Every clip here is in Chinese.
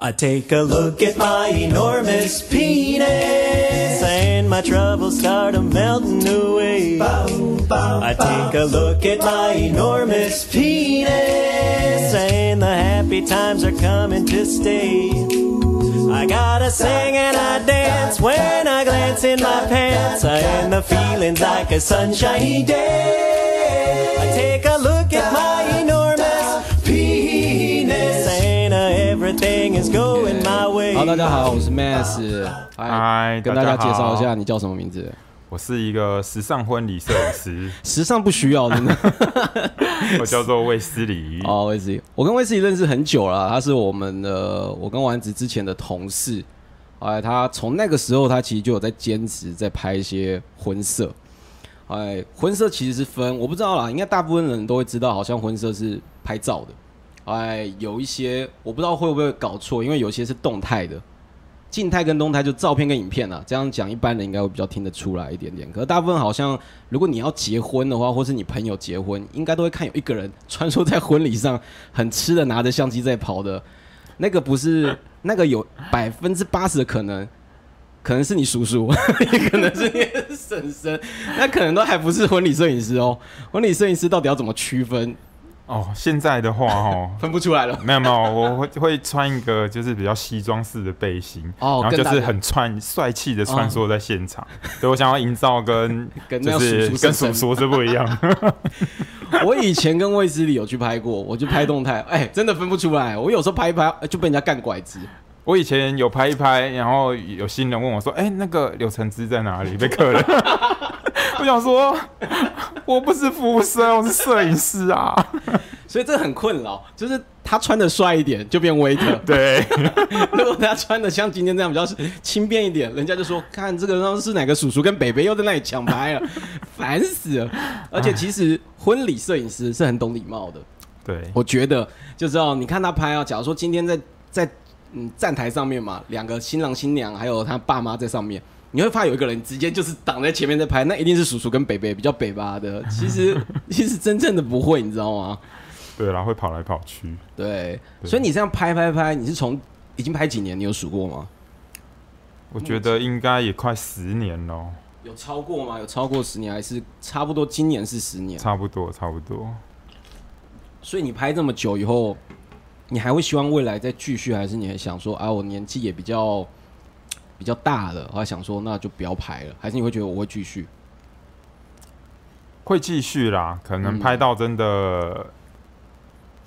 I take a look at my enormous penis and my troubles start a melting away. I take a look at my enormous penis and the happy times are coming to stay. I gotta sing and I dance when I glance in my pants and the feeling's like a sunshiny day. I take a look at my is going my way. 好，大家好，我是 Mass 嗨跟大家介绍一下，你叫什么名字？我是一个时尚婚礼摄影师，时尚不需要，真的。我叫做卫斯理。哦，魏斯利，我跟魏斯利认识很久了，他是我们的，我跟丸子之前的同事。哎，他从那个时候，他其实就有在兼职，在拍一些婚摄。哎，婚摄其实是分，我不知道啦，应该大部分人都会知道，好像婚摄是拍照的。哎，有一些我不知道会不会搞错，因为有些是动态的，静态跟动态就照片跟影片啊。这样讲，一般人应该会比较听得出来一点点。可是大部分好像，如果你要结婚的话，或是你朋友结婚，应该都会看有一个人穿梭在婚礼上，很吃的拿着相机在跑的。那个不是，那个有百分之八十的可能，可能是你叔叔，也可能是你婶婶，那可能都还不是婚礼摄影师哦。婚礼摄影师到底要怎么区分？哦，现在的话 哦，分不出来了。没有没有，我会会穿一个就是比较西装式的背心，哦然后就是很穿帅气的穿梭在现场。对我想要营造跟 跟就是跟婶婶叔叔是不一样。我以前跟卫斯理有去拍过，我就拍动态，哎、真的分不出来。我有时候拍一拍就被人家干拐子，我以前有拍一拍，然后有新人问我说：“哎、那个柳橙汁在哪里？”被客人，我想说，我不是服务生，我是摄影师啊。所以这很困扰。就是他穿的帅一点就变 waiter，对，如果他穿的像今天这样比较轻便一点，人家就说看这个上是哪个叔叔跟北北又在那里抢拍了，烦死了。而且其实婚礼摄影师是很懂礼貌的，对，我觉得就知道，你看他拍啊，假如说今天在在嗯站台上面嘛，两个新郎新娘还有他爸妈在上面，你会怕有一个人直接就是挡在前面在拍，那一定是叔叔跟北北比较北吧的。其实其实真正的不会，你知道吗？对啦，会跑来跑去。对，对所以你这样拍拍拍，你是从已经拍几年？你有数过吗？我觉得应该也快十年了，有超过吗？有超过十年，还是差不多？今年是十年，差不多，差不多。所以你拍这么久以后，你还会希望未来再继续，还是你还想说啊，我年纪也比较比较大了，我还想说那就不要拍了，还是你会觉得我会继续？会继续啦，可能嗯拍到真的，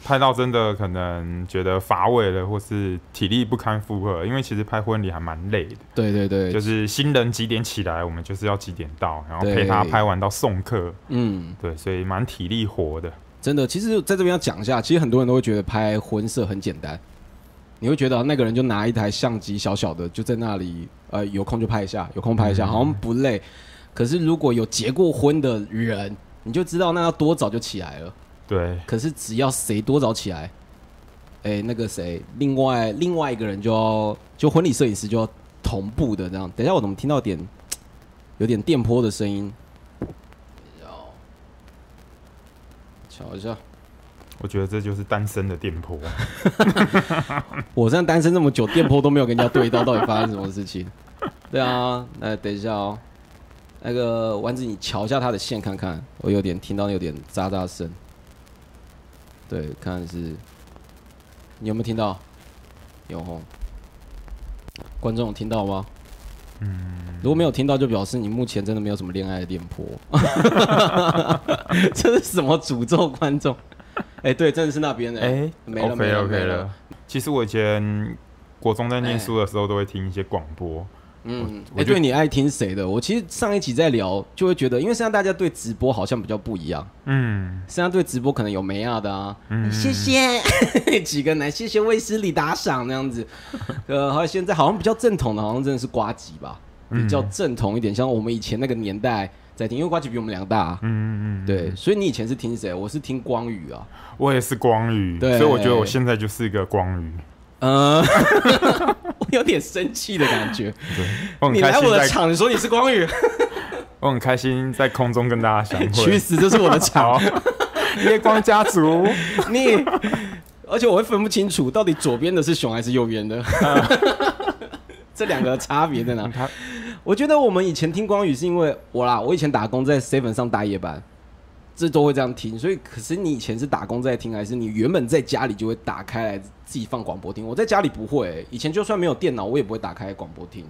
拍到真的可能觉得乏味了，或是体力不堪负荷，因为其实拍婚礼还蛮累的，对对对，就是新人几点起来，我们就是要几点到，然后陪他拍完到送客，嗯，对，所以蛮体力活的。真的，其实在这边要讲一下，其实很多人都会觉得拍婚摄很简单，你会觉得那个人就拿一台相机小小的就在那里，呃，有空就拍一下，有空拍一下，好像不累。可是如果有结过婚的人，你就知道那要多早就起来了。对，可是只要谁多早起来，哎、那个谁，另外另外一个人就要就婚礼摄影师就要同步的这样。等一下我怎么听到点 有点电波的声音？要瞧一下，我觉得这就是单身的电波。我这样单身这么久，电波都没有跟人家对到，到底发生什么事情？对啊，那等一下哦，那个丸子，你瞧一下他的线看看，我有点听到有点喳喳声。对，看是，你有没有听到？有吼。观众有听到吗？嗯，如果没有听到，就表示你目前真的没有什么恋爱的电波。这是什么诅咒观众？哎、对，真的是那边的。哎、没了 o 没 k 了 OK 没了了。其实我以前国中在念书的时候，都会听一些广播。嗯，哎、对你爱听谁的？我其实上一期在聊，就会觉得，因为现在大家对直播好像比较不一样，嗯，现在对直播可能有梅亚的啊，嗯谢谢 几个男，谢谢卫斯理打赏那样子。呃，还有现在好像比较正统的，好像真的是瓜吉吧，比较正统一点，像我们以前那个年代在听，因为瓜吉比我们两个大、啊。嗯嗯嗯，对，所以你以前是听谁？我是听光宇啊。我也是光宇，对所以我觉得我现在就是一个光宇。呃，我有点生气的感觉。对，我很你来开心在，我的场，你说你是光宇，我很开心在空中跟大家相去会。死！这是我的场好。夜光家族，你而且我会分不清楚到底左边的是熊还是右边的，这两个差别在哪？他我觉得我们以前听光宇是因为我啦，我以前打工在 seven 上大夜班，这都会这样听。所以，可是你以前是打工在听，还是你原本在家里就会打开来自己放广播听？我在家里不会欸、以前就算没有电脑，我也不会打开广播听。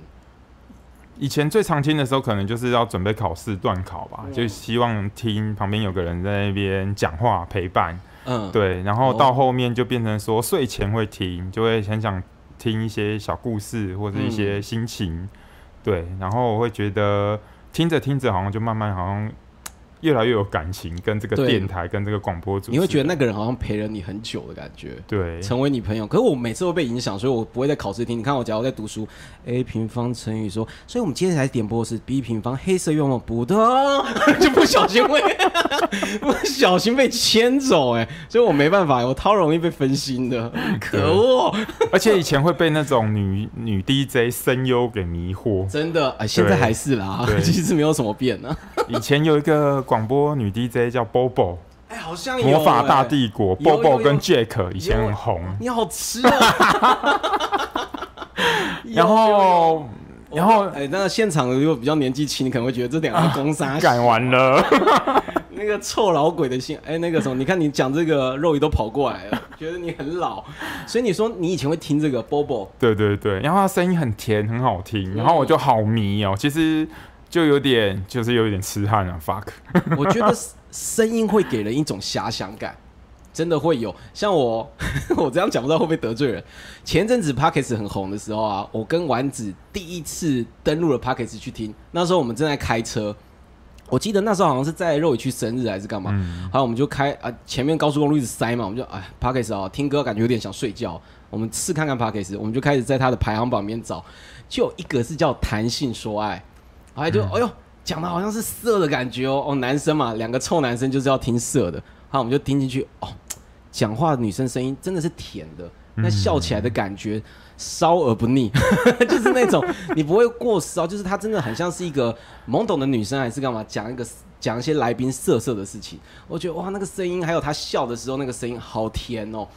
以前最常听的时候，可能就是要准备考试段考吧，就希望听旁边有个人在那边讲话陪伴。嗯，对，然后到后面就变成说睡前会听，就会很想听一些小故事或者一些心情。对，然后我会觉得听着听着，好像就慢慢好像越来越有感情，跟这个对。电台跟这个广播主持，你会觉得那个人好像陪了你很久的感觉。对。成为你朋友，可是我每次都被影响，所以我不会在考试听。你看我，假如在读书，a 平方乘以说，所以我们今天才点播的是 b 平方，黑色愿望不的，就不小心会 不小心被牵走，哎，所以我没办法，我超容易被分心的，可恶，而且以前会被那种女女 DJ 声优给迷惑。真的，哎，现在还是啦，其实没有什么变呢，以前有一个广播女 DJ 叫 Bobo，哎，好像有魔法大哎帝国，Bobo 跟有。Jack 以前很红。你好吃啊，然后，然后哎，那现场如果比较年纪轻，你可能会觉得这两个攻杀改完了，那个臭老鬼的心，哎、那个什么，你看你讲这个肉鱼都跑过来了，觉得你很老，所以你说你以前会听这个 Bobo，对对对，然后他声音很甜，很好听，然后我就好迷哦。其实就有点，就是有点痴汉啊，fuck。我觉得声音会给人一种遐想感，真的会有。像我，我这样讲不知道会不会得罪人。前阵子 Pockets 很红的时候啊，我跟丸子第一次登录了 Pockets 去听，那时候我们正在开车。我记得那时候好像是在肉尾区生日还是干嘛，然后我们就开啊前面高速公路一直塞嘛，我们就哎 p a r k e s 啊听歌感觉有点想睡觉，我们试看看 p a r k e s 我们就开始在他的排行榜里面找，就有一个是叫弹性说爱，然后就、哎呦讲的好像是色的感觉哦哦男生嘛两个臭男生就是要听色的，好我们就听进去哦，讲话女生声音真的是甜的，那笑起来的感觉烧而不腻，就是那种 你不会过烧，就是她真的很像是一个懵懂的女生，还是干嘛讲一个讲一些来宾色色的事情。我觉得哇，那个声音还有她笑的时候那个声音好甜哦。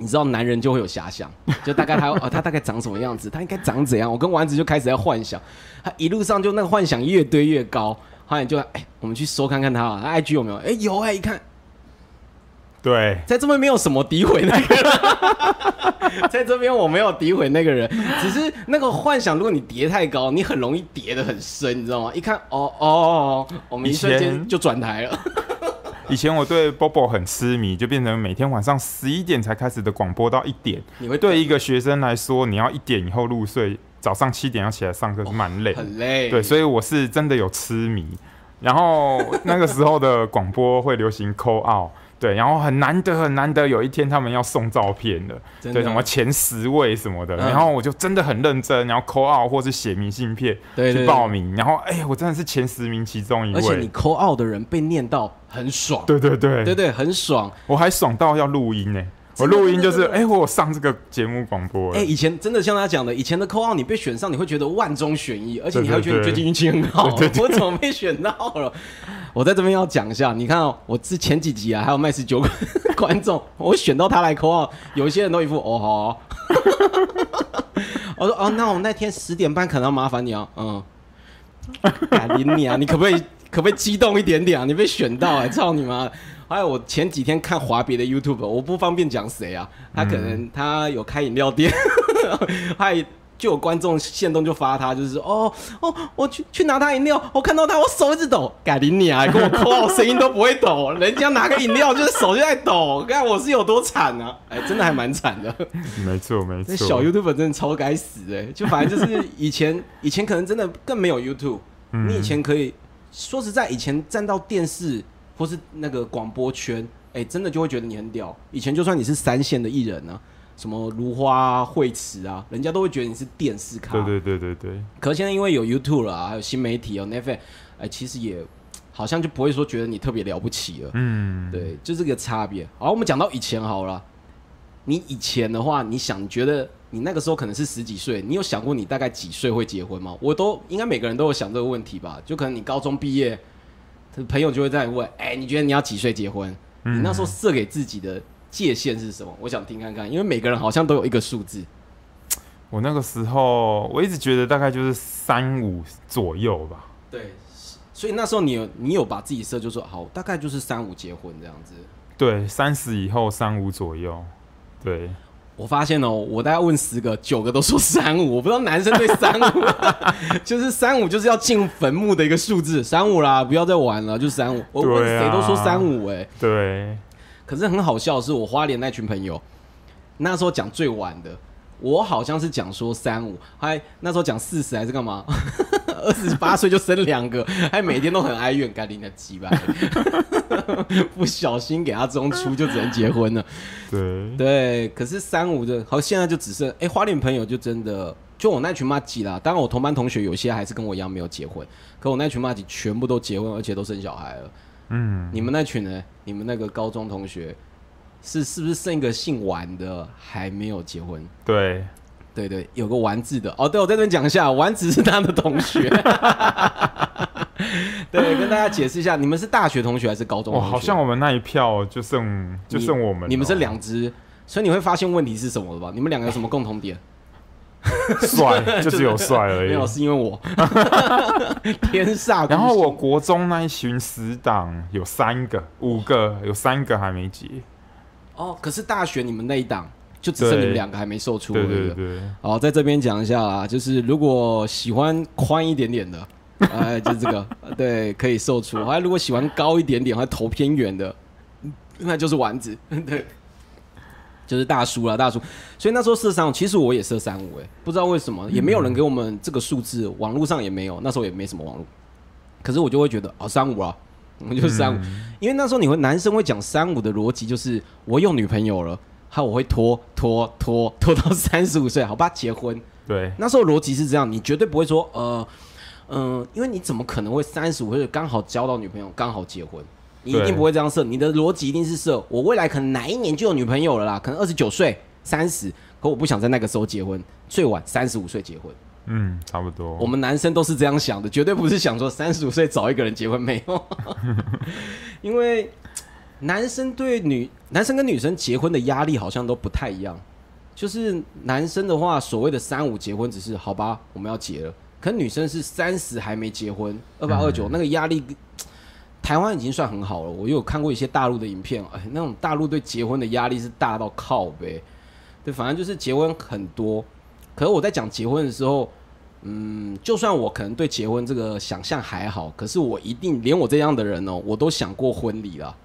你知道男人就会有遐想，就大概他哦，他大概长什么样子，他应该长怎样？我跟丸子就开始在幻想，他一路上就那个幻想越堆越高，后来就哎、我们去搜看看他啊，IG 有没有？哎、有哎、一看对，在这边没有什么诋毁那个人，在这边我没有诋毁那个人，只是那个幻想，如果你叠太高，你很容易叠的很深，你知道吗？一看，哦哦哦，我们一瞬间就转台了。以前我对 Bobo 很痴迷，就变成每天晚上十一点才开始的广播到一点。你会对一个学生来说，你要一点以后入睡，早上七点要起来上课是蛮累哦。很累，对，所以我是真的有痴迷。然后那个时候的广播会流行 call out，对，然后很难得很难得有一天他们要送照片的对，什么前十位什么的，嗯。然后我就真的很认真，然后 call out 或是写明信片去报名，然后哎、我真的是前十名其中一位。而且你，扣 out 的人被念到很爽，对对对，对对，很爽。我还爽到要录音呢、我录音就是哎、我有上这个节目广播了，哎、以前真的像他讲的，以前的扣 out 你被选上，你会觉得万中选一，而且你还会觉得你最近运气很好。我怎么被选到了？我在这边要讲一下，你看哦，我之前几集啊，还有麦斯九 观众，我选到他来扣 out，有一些人都一副哦好哦 我说哦，那我那天十点半可能要麻烦你哦，嗯，干你你啊，你可不可以可不可以激动一点点啊？你被选到哎、操你妈！还有我前几天看华别的 YouTube，我不方便讲谁啊，他可能他有开饮料店，还就有观众现动就发他，就是哦哦，我去去拿他饮料，我看到他我手一直抖，改林你啊，跟我扣到声音都不会抖，人家拿个饮料就是手就在抖，看我是有多惨啊！哎，真的还蛮惨的。没错没错，那小 YouTube 真的超该死哎、就反正就是以前以前可能真的更没有 YouTube，、嗯你以前可以说实在，以前站到电视或是那个广播圈，哎、真的就会觉得你很屌。以前就算你是三线的艺人啊，什么如花啊、惠慈啊，人家都会觉得你是电视咖。对对对对对，可现在因为有 YouTube 了、啊，还有新媒体有 Netflix，哎、其实也好像就不会说觉得你特别了不起了。嗯，对，就这个差别。好，我们讲到以前好了。你以前的话，你想，你觉得你那个时候可能是十几岁，你有想过你大概几岁会结婚吗？我都应该每个人都有想这个问题吧？就可能你高中毕业，朋友就会在问，哎、你觉得你要几岁结婚？你那时候设给自己的界限是什么？我想听看看，因为每个人好像都有一个数字。我那个时候我一直觉得大概就是三五左右吧。对，所以那时候你有你有把自己设就说好，大概就是三五结婚这样子。对，三十以后三五左右。对，我发现哦，我大概问十个，九个都说三五。我不知道男生对三五，就是三五就是要进坟墓的一个数字，三五啦，不要再玩了，就三五。我问谁都说三五，哎，对，可是很好笑的是，我花莲那群朋友那时候讲最晚的，我好像是讲说三五，还那时候讲四十还是干嘛？二十八岁就生两个，还每天都很哀怨，该领的鸡巴，不小心给他中出就只能结婚了。对，对，可是三五的，好，现在就只剩哎、花莲朋友就真的，就我那群妈吉啦。当然，我同班同学有些还是跟我一样没有结婚，可我那群妈吉全部都结婚，而且都生小孩了。嗯，你们那群呢？你们那个高中同学是是不是剩一个姓王的还没有结婚？对，对对，有个丸子的哦。对，我在这边讲一下，丸子是他的同学。对，跟大家解释一下，你们是大学同学还是高中哇，同学？好像我们那一票就剩就剩我们了，你们是两只，所以你会发现问题是什么了吧？你们两个有什么共同点？帅，就是有帅而已没有，是因为我 天煞。然后我国中那一群死党有三个、五个，有三个还没结。哦，可是大学你们那一档就只剩你们两个还没售出。对对不对对，好，在这边讲一下啦，就是如果喜欢宽一点点的，哎，就这个，对，可以售出。还如果喜欢高一点点，还头偏远的，那就是丸子，对，就是大叔啦，大叔。所以那时候设三五，其实我也设三五，哎，不知道为什么，也没有人给我们这个数字，网络上也没有，那时候也没什么网络，可是我就会觉得，哦，三五啊，我 就三五，因为那时候你会男生会讲三五的逻辑就是我有女朋友了，还我会拖拖拖拖到三十五岁，好吧，结婚。对那时候逻辑是这样，你绝对不会说呃嗯、因为你怎么可能会三十五岁刚好交到女朋友，刚好结婚？你一定不会这样设，你的逻辑一定是设我未来可能哪一年就有女朋友了啦，可能二十九岁、三十，可我不想在那个时候结婚，最晚三十五岁结婚。嗯，差不多。我们男生都是这样想的，绝对不是想说三十五岁找一个人结婚没有，因为男生对女男生跟女生结婚的压力好像都不太一样。就是男生的话，所谓的三五结婚只是好吧，我们要结了，可女生是三十还没结婚，二八二九那个压力，台湾已经算很好了。我有看过一些大陆的影片，哎，那种大陆对结婚的压力是大到靠呗。对，反正就是结婚很多。可是我在讲结婚的时候，嗯，就算我可能对结婚这个想象还好，可是我一定连我这样的人哦，我都想过婚礼啦，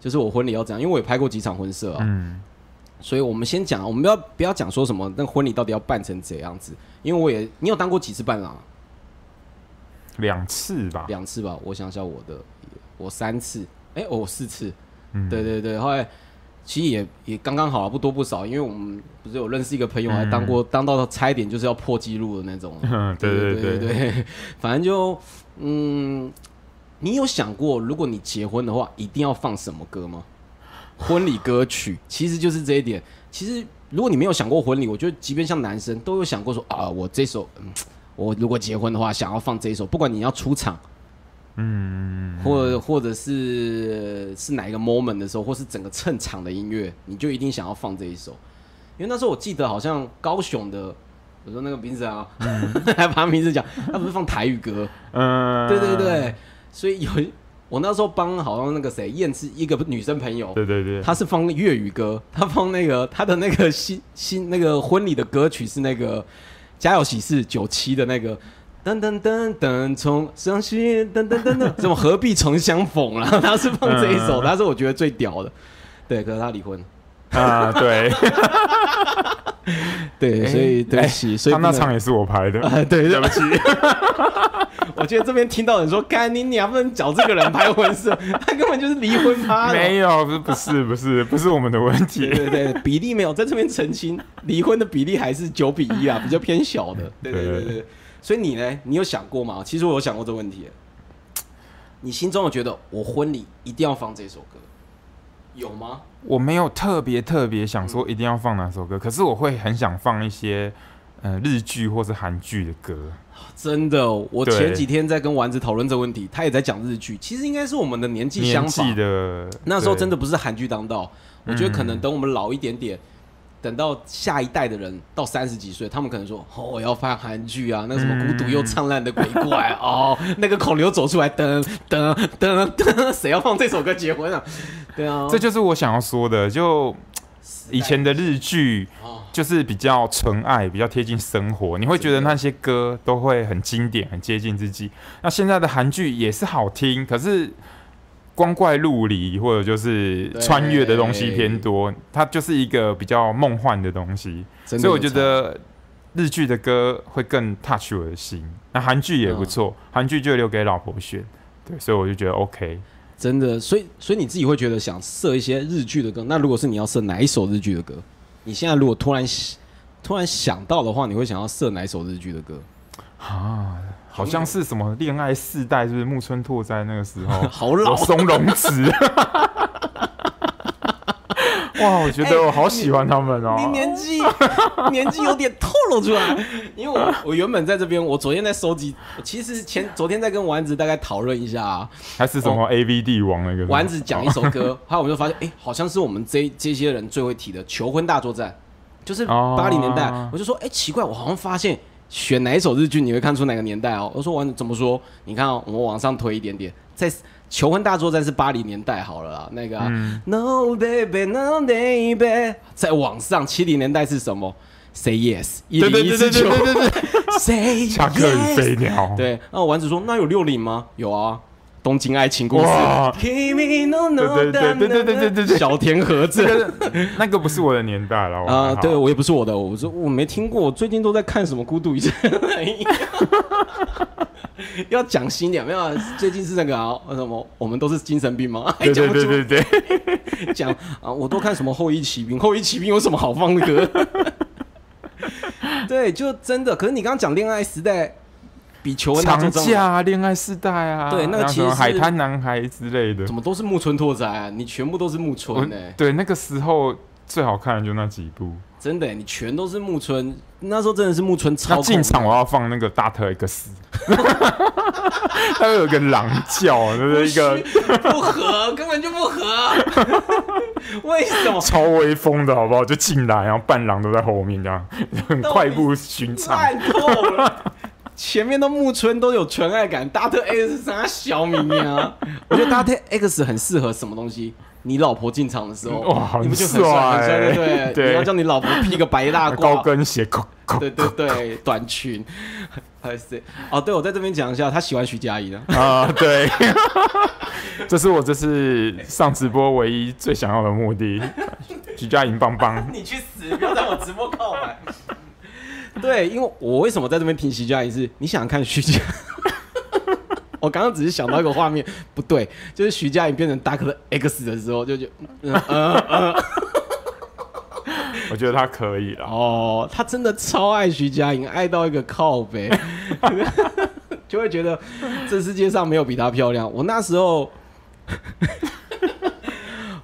就是我婚礼要怎样，因为我也拍过几场婚摄啊。嗯，所以我们先讲，我们不要不要讲说什么那婚礼到底要办成怎样子，因为我也你有当过几次伴郎啊？两次吧。两次吧，我想想我的，我三次，哎、我四次，嗯，对对对，后来其实也也刚刚好啊，不多不少，因为我们不是有认识一个朋友，还当过、当到差一点就是要破纪录的那种，嗯，对对对对对，反正就嗯，你有想过，如果你结婚的话，一定要放什么歌吗？婚礼歌曲其实就是这一点。其实如果你没有想过婚礼，我觉得即便像男生都有想过说啊，我这首，嗯，我如果结婚的话，想要放这一首，不管你要出场，嗯，或或者是是哪一个 moment 的时候，或是整个衬场的音乐，你就一定想要放这一首。因为那时候我记得好像高雄的，我说那个名字啊，还 把他名字讲，他不是放台语歌，嗯，对对对，所以有我那时候帮好像那个谁燕之一个女生朋友，对对对，她是放粤语歌，她放那个她的那个新新那个婚礼的歌曲是那个《家有喜事》九七的那个。噔噔噔噔，从伤心噔噔噔噔，怎么何必曾相逢啊？他是放这一首，嗯他是我觉得最屌的。对，可是他离婚，啊，对，对，所以对不起，所以他那场也是我拍的，啊，对对 对不起，我觉得这边听到人说，干你娘，不能找这个人拍婚摄，他根本就是离婚趴了。没有，不是不是不是不是我们的问对题，对对，比例没有在这边澄清，离婚的比例还是九比一啊，比较偏小的。对对对对，所以你呢？你有想过吗？其实我有想过这个问题。你心中有觉得我婚礼一定要放这首歌，有吗？我没有特别特别想说一定要放哪首歌，可是我会很想放一些呃日剧或是韩剧的歌，真的，我前几天在跟丸子讨论这个问题，他也在讲日剧，其实应该是我们的年纪相仿。的那时候真的不是韩剧当道，我觉得可能等我们老一点点，等到下一代的人到三十几岁，他们可能说：“哦，我要放韩剧啊，那个什么孤独又灿烂的鬼怪哦，那个孔刘走出来，噔噔噔噔，谁要放这首歌结婚啊？”对啊，这就是我想要说的，就以前的日剧哦就是比较纯爱，比较贴近生活，你会觉得那些歌都会很经典，很接近自己。那现在的韩剧也是好听，可是光怪陆离或者就是穿越的东西偏多，它就是一个比较梦幻的东西，所以我觉得日剧的歌会更 touch 我的心。那韩剧也不错，韩剧就留给老婆选，对，所以我就觉得 OK。真的，所以所以你自己会觉得想设一些日剧的歌，那如果是你要设哪一首日剧的歌？你现在如果突然突然想到的话，你会想要设哪一首日剧的歌？啊，好像是什么恋爱四代，是不是？木村拓哉那个时候？好老。我松隆子。哇，我觉得我好喜欢他们哦、你年纪年纪有点透露出来，因为我我原本在这边，我昨天在收集，其实前昨天在跟丸子大概讨论一下啊，还是什么 A V 帝王那个？丸子讲一首歌，后来我就发现，哎、好像是我们这这些人最会提的《求婚大作战》，就是哦。八零年代，我就说，哎、奇怪，我好像发现选哪一首日剧，你会看出哪个年代哦。我说丸子怎么说？你看、哦，我们往上推一点点，在《求婚大作战》是八零年代好了啦，那个、啊嗯 No baby No baby，在往上七零年代是什么？Say yes，一对零一四九对对对，，Say 恰克与 yes。飞鸟。对，那丸子说：“那有六零吗？有啊，东京爱情故事。对对对对对对对对小田和这正个那个不是我的年代了啊，好对我也不是我的，我说我没听过，我最近都在看什么《孤独一生》要讲新点，没有啊？最近是那个啊，什么我们都是精神病吗？还对对对对对，讲啊，我都看什么《后羿骑兵》，《后羿骑兵》有什么好放的歌？对，就真的。可是你刚刚讲恋爱时代比求婚大作战长假啊恋爱世代啊，对那个其实海滩男孩之类的怎。么都是木村拓哉啊？你全部都是木村呢、对那个时候最好看的就那几部。真的、你全都是木村。那时候真的是木村超那进场我要放那个大特 X，它会有一个狼叫，就是一个不合，根本就不合。为什么？超威风的好不好？就进来，然后伴郎都在后面，这样很快步寻常。烂透了。前面的木村都有纯爱感，大特 X 是啥小米啊？我觉得大特 X 很适合什么东西？你老婆进场的时候，哇很你不就很帅很帅，对不对？对你要叫你老婆披个白大褂，高跟鞋，对对对，短裙，还是哦，对我在这边讲一下，他喜欢徐佳莹的，啊，对，这是我这次上直播唯一最想要的目的。徐佳莹棒棒，你去死！不要在我直播告白。对，因为我为什么在这边听徐佳莹是，你想想看徐佳，我刚刚只是想到一个画面，不对，就是徐佳莹变成 Dark X 的时候，就就嗯嗯嗯，我觉得他可以了。哦，他真的超爱徐佳莹，爱到一个靠背，就会觉得这世界上没有比她漂亮。我那时候。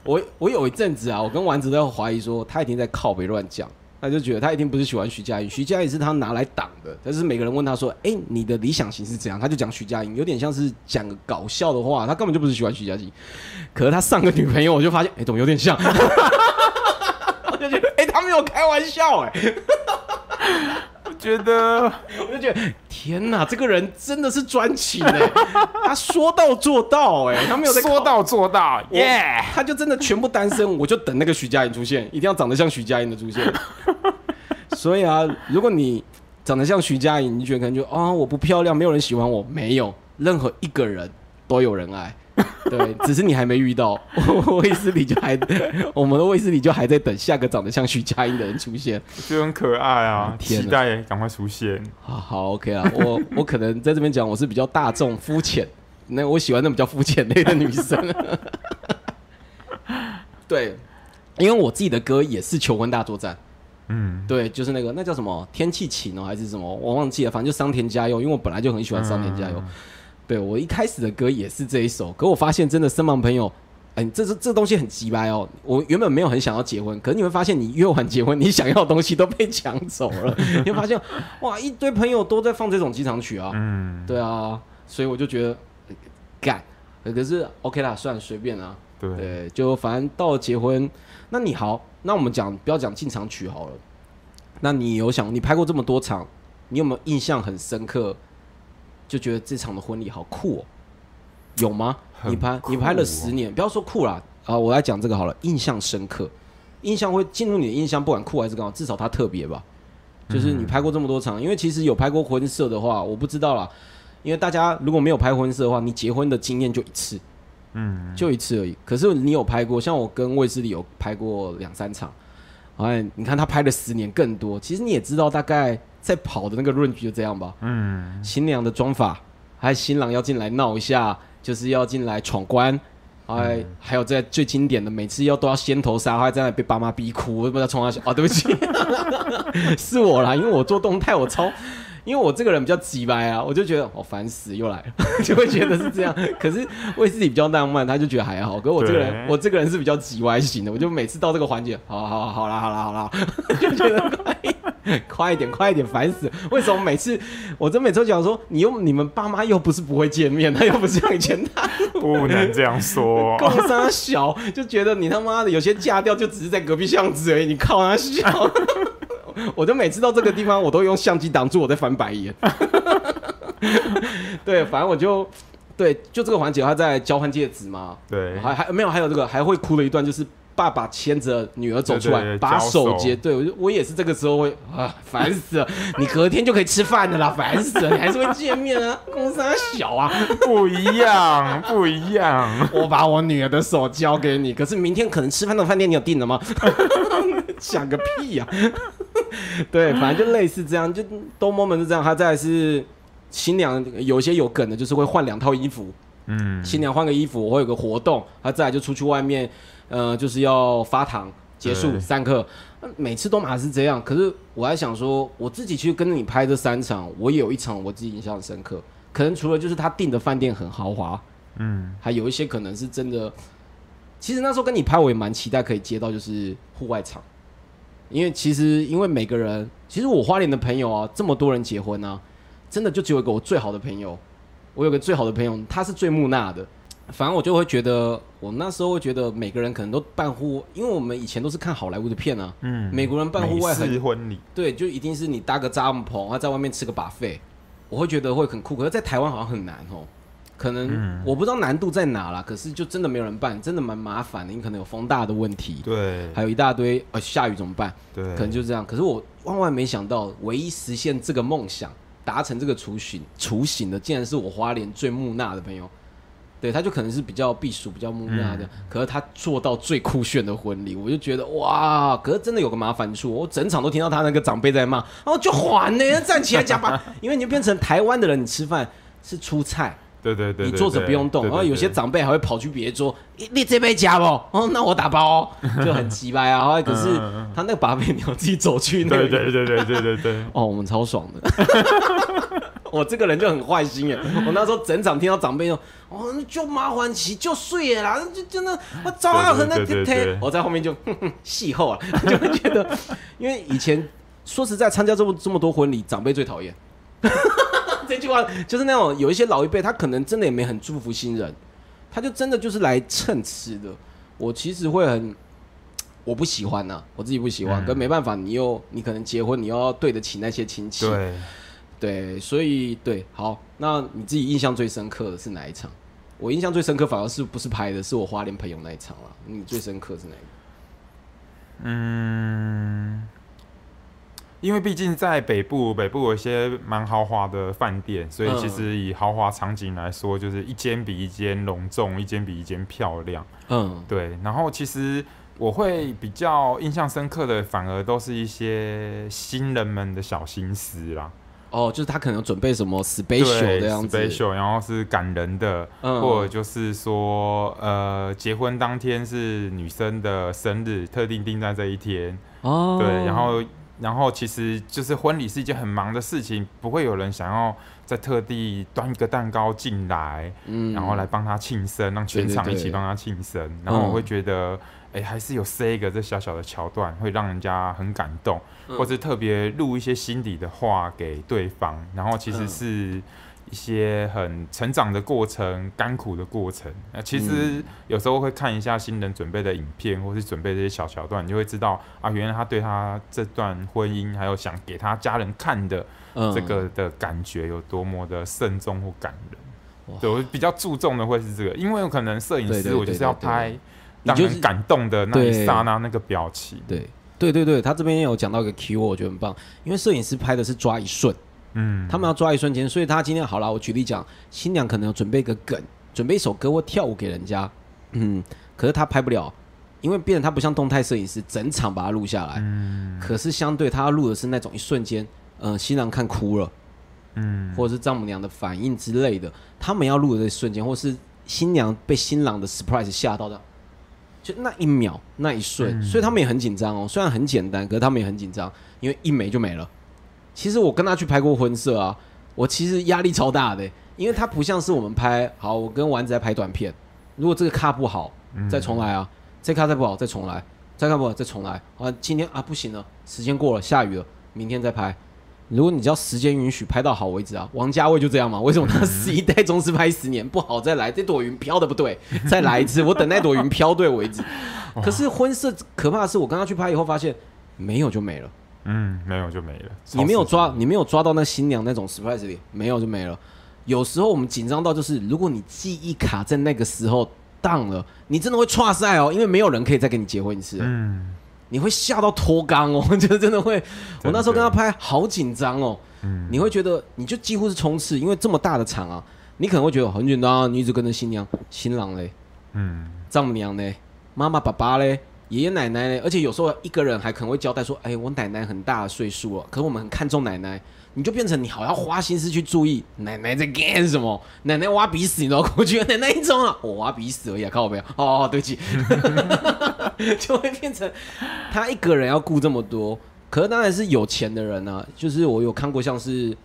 我我有一阵子啊，我跟丸子都要怀疑说他一定在靠北乱讲，他就觉得他一定不是喜欢徐佳莹，徐佳莹是他拿来挡的。但是每个人问他说：“哎、你的理想型是怎样？”他就讲徐佳莹，有点像是讲搞笑的话，他根本就不是喜欢徐佳莹。可是他上个女朋友，我就发现，哎、怎么有点像？我就觉得，哎、他没有开玩笑、哎，觉得我就觉得，天哪，这个人真的是专情哎、他说到做到哎、他没有在说到做到，我耶！他就真的全部单身，我就等那个徐佳莹出现，一定要长得像徐佳莹的出现。所以啊，如果你长得像徐佳莹，你觉得可能就啊、我不漂亮，没有人喜欢我，没有，任何一个人都有人爱。对，只是你还没遇到，卫斯理就还，我们的卫斯理就还在等下个长得像徐佳莹的人出现。就很可爱啊，期待赶快出现。好好，OK 啊，我我可能在这边讲，我是比较大众、肤浅，那我喜欢那比较肤浅类的女生。对，因为我自己的歌也是求婚大作战，嗯，对，就是那个那叫什么天气晴哦，还是什么，我忘记了，反正就桑田佳佑，因为我本来就很喜欢桑田佳佑。嗯对我一开始的歌也是这一首，可我发现真的身旁朋友。哎，这这这东西很鸡掰哦！我原本没有很想要结婚，可是你会发现，你越晚结婚，你想要的东西都被抢走了。你会发现，哇，一堆朋友都在放这种机场曲啊，嗯，对啊，所以我就觉得呃干，呃可是 OK 啦，算了，随便啦。对，对，就反正到了结婚，那你好，那我们讲不要讲进场曲好了。那你有想你拍过这么多场，你有没有印象很深刻？就觉得这场的婚礼好酷哦，有吗？很你拍你拍了哦十年，不要说酷啦啊，我来讲这个好了，印象深刻，印象会进入你的印象，不管酷还是刚好，至少它特别吧。就是嗯你拍过这么多场，因为其实有拍过婚摄的话，我不知道啦。因为大家如果没有拍婚摄的话，你结婚的经验就一次，嗯，就一次而已。可是你有拍过，像我跟卫斯理有拍过两三场，哎，你看他拍了十年更多。其实你也知道，大概在跑的那个论据就这样吧。嗯，新娘的妆法，还有新郎要进来闹一下，就是要进来闯关。哎，还有在最经典的，每次要都要先头杀，还在那里被爸妈逼哭，我不知道冲他笑啊，对不起，是我啦，因为我做动态我超，因为我这个人比较急白啊，我就觉得哦烦死又来了，就会觉得是这样。可是为自己比较浪漫，他就觉得还好。可是我这个人，我这个人是比较急歪型的，我就每次到这个环节，好好好好啦好啦好啦，就觉得快快一点快一点，烦死了！为什么每次我真每次都讲说，你又你们爸妈又不是不会见面，他又不是像以前他不能这样说。共杀小，就觉得你他妈的有些嫁掉就只是在隔壁巷子而已，你靠他笑。我就每次到这个地方，我都用相机挡住我在翻白眼。对，反正我就对，就这个环节，他在交换戒指嘛，对，还还没有，还有这个还会哭的一段，就是爸爸牵着女儿走出来，对对对把交手手接。对，我就我也是这个时候会啊，烦死了！你隔天就可以吃饭的啦，烦死了！你还是会见面啊，公司小啊。不一样，不一样。我把我女儿的手交给你，可是明天可能吃饭的饭店你有订了吗？想个屁呀、对，反正就类似这样，就都 moment 是这样。他再来是新娘有一些有梗的，就是会换两套衣服，嗯，新娘换个衣服，我会有个活动，他再来就出去外面，呃，就是要发糖结束对。散课，呃每次都还是这样。可是我还想说，我自己去跟着你拍这三场，我也有一场我自己印象深刻，可能除了就是他订的饭店很豪华，嗯，还有一些可能是真的。其实那时候跟你拍，我也蛮期待可以接到就是户外场，因为其实因为每个人，其实我花莲的朋友啊，这么多人结婚啊，真的就只有一个我最好的朋友，我有个最好的朋友，他是最木讷的。反正我就会觉得，我那时候会觉得每个人可能都办户，因为我们以前都是看好莱坞的片啊，嗯，美国人办户外很对，就一定是你搭个帐篷，然后在外面吃个把费，我会觉得会很酷。可是，在台湾好像很难哦，可能、嗯我不知道难度在哪啦。可是就真的没有人办，真的蛮麻烦的。你可能有风大的问题，对，还有一大堆呃下雨怎么办？对，可能就这样。可是我万万没想到，唯一实现这个梦想、达成这个雏形、雏形的，竟然是我花莲最木讷的朋友。对，他就可能是比较避暑、比较木讷的，可是他做到最酷炫的婚礼，我就觉得哇！可是真的有个麻烦处，我整场都听到他那个长辈在骂，然哦，就缓呢，站起来讲吧，因为你就变成台湾的人，你吃饭是出菜，对对对，你坐着不用动，然后有些，长辈还会跑去别桌，你你这杯加不？哦，那我打包哦，就很奇怪啊。然后可是他那个把费你要自己走去那对个，对对对对对对，哦，我们超爽的。我这个人就很坏心耶，我那时候整场听到长辈说：“哦，就麻烦起就睡了啦，就真的我早上很那对对对对我在后面就哼哼戏后啊，就会觉得，因为以前说实在参加这么这么多婚礼，长辈最讨厌。这句话就是那种有一些老一辈，他可能真的也没很祝福新人，他就真的就是来蹭吃的。我其实会很，我不喜欢呐、我自己不喜欢，嗯可没办法，你又你可能结婚，你又要对得起那些亲戚，对，对，所以对，好，那你自己印象最深刻的是哪一场？我印象最深刻反而是不是拍的，是我花莲朋友那一场了。你最深刻是哪一个？嗯，因为毕竟在北部，北部有一些蛮豪华的饭店，所以嗯。其实以豪华场景来说，就是一间比一间隆重，一间比一间漂亮。嗯，对，然后其实我会比较印象深刻的，反而都是一些新人们的小心思啦。哦，就是他可能有准备什么 special 的样子，special，然后是感人的，嗯。或者就是说，呃，结婚当天是女生的生日，特定定在这一天，哦，对，然后然后其实就是婚礼是一件很忙的事情，不会有人想要再特地端一个蛋糕进来，嗯然后来帮他庆生，让全场一起帮他庆生。然后我会觉得，哎、还是有塞一个这小小的桥段，会让人家很感动，嗯或是特别录一些心底的话给对方。然后其实嗯是一些很成长的过程、甘苦的过程。那其实有时候会看一下新人准备的影片，或是准备这些小桥段，你就会知道啊，原来他对他这段婚姻，还有想给他家人看的嗯。这个的感觉有多么的慎重或感人。对，我比较注重的会是这个，因为有可能摄影师我就是要拍就是让人感动的那一刹那那个表情。对。对对对，他这边也有讲到一个 Q，我觉得很棒，因为摄影师拍的是抓一瞬，嗯，他们要抓一瞬间，所以他今天好了，我举例讲，新娘可能要准备一个梗，准备一首歌或跳舞给人家，嗯，可是他拍不了，因为变得他不像动态摄影师，整场把它录下来，嗯可是相对他要录的是那种一瞬间，呃，新郎看哭了，嗯或者是丈母娘的反应之类的，他们要录的这一瞬间，或是新娘被新郎的 surprise 吓到的，就那一秒那一瞬，嗯所以他们也很紧张哦。虽然很简单，可是他们也很紧张，因为一没就没了。其实我跟他去拍过婚摄啊，我其实压力超大的，因为他不像是我们拍好，我跟丸子在拍短片，如果这个卡不好，嗯再重来啊，这卡再不好再重来，再看不好再重来啊，今天啊不行了，时间过了，下雨了，明天再拍。如果你只要时间允许拍到好为止啊，王家卫就这样嘛？为什么他十一代宗师拍十年不好再来？这朵云飘的不对，再来一次，我等那朵云飘对为止。可是婚摄可怕的是，我刚刚去拍以后发现没有就没了，嗯，没有就没了。你没有抓，你没有抓到那新娘那种 surprise 里，没有就没了。有时候我们紧张到就是，如果你记忆卡在那个时候当了，你真的会岔赛哦，因为没有人可以再跟你结婚一次。嗯你会吓到脱肛哦，就是真的会。我那时候跟他拍，好紧张哦。嗯你会觉得你就几乎是冲刺，因为这么大的场啊，你可能会觉得很简单啊，你一直跟着新娘、新郎嘞、嗯丈母娘嘞、妈妈、爸爸嘞、爷爷奶奶呢，而且有时候一个人还可能会交代说，哎，我奶奶很大的岁数了，可是我们很看重奶奶。你就变成你好像花心思去注意奶奶在干什么，奶奶挖鼻屎，你知道过去奶奶一种啊，我挖鼻屎而已啊，看我没有？哦，对不起，就会变成他一个人要顾这么多。可是当然是有钱的人啊，就是我有看过像是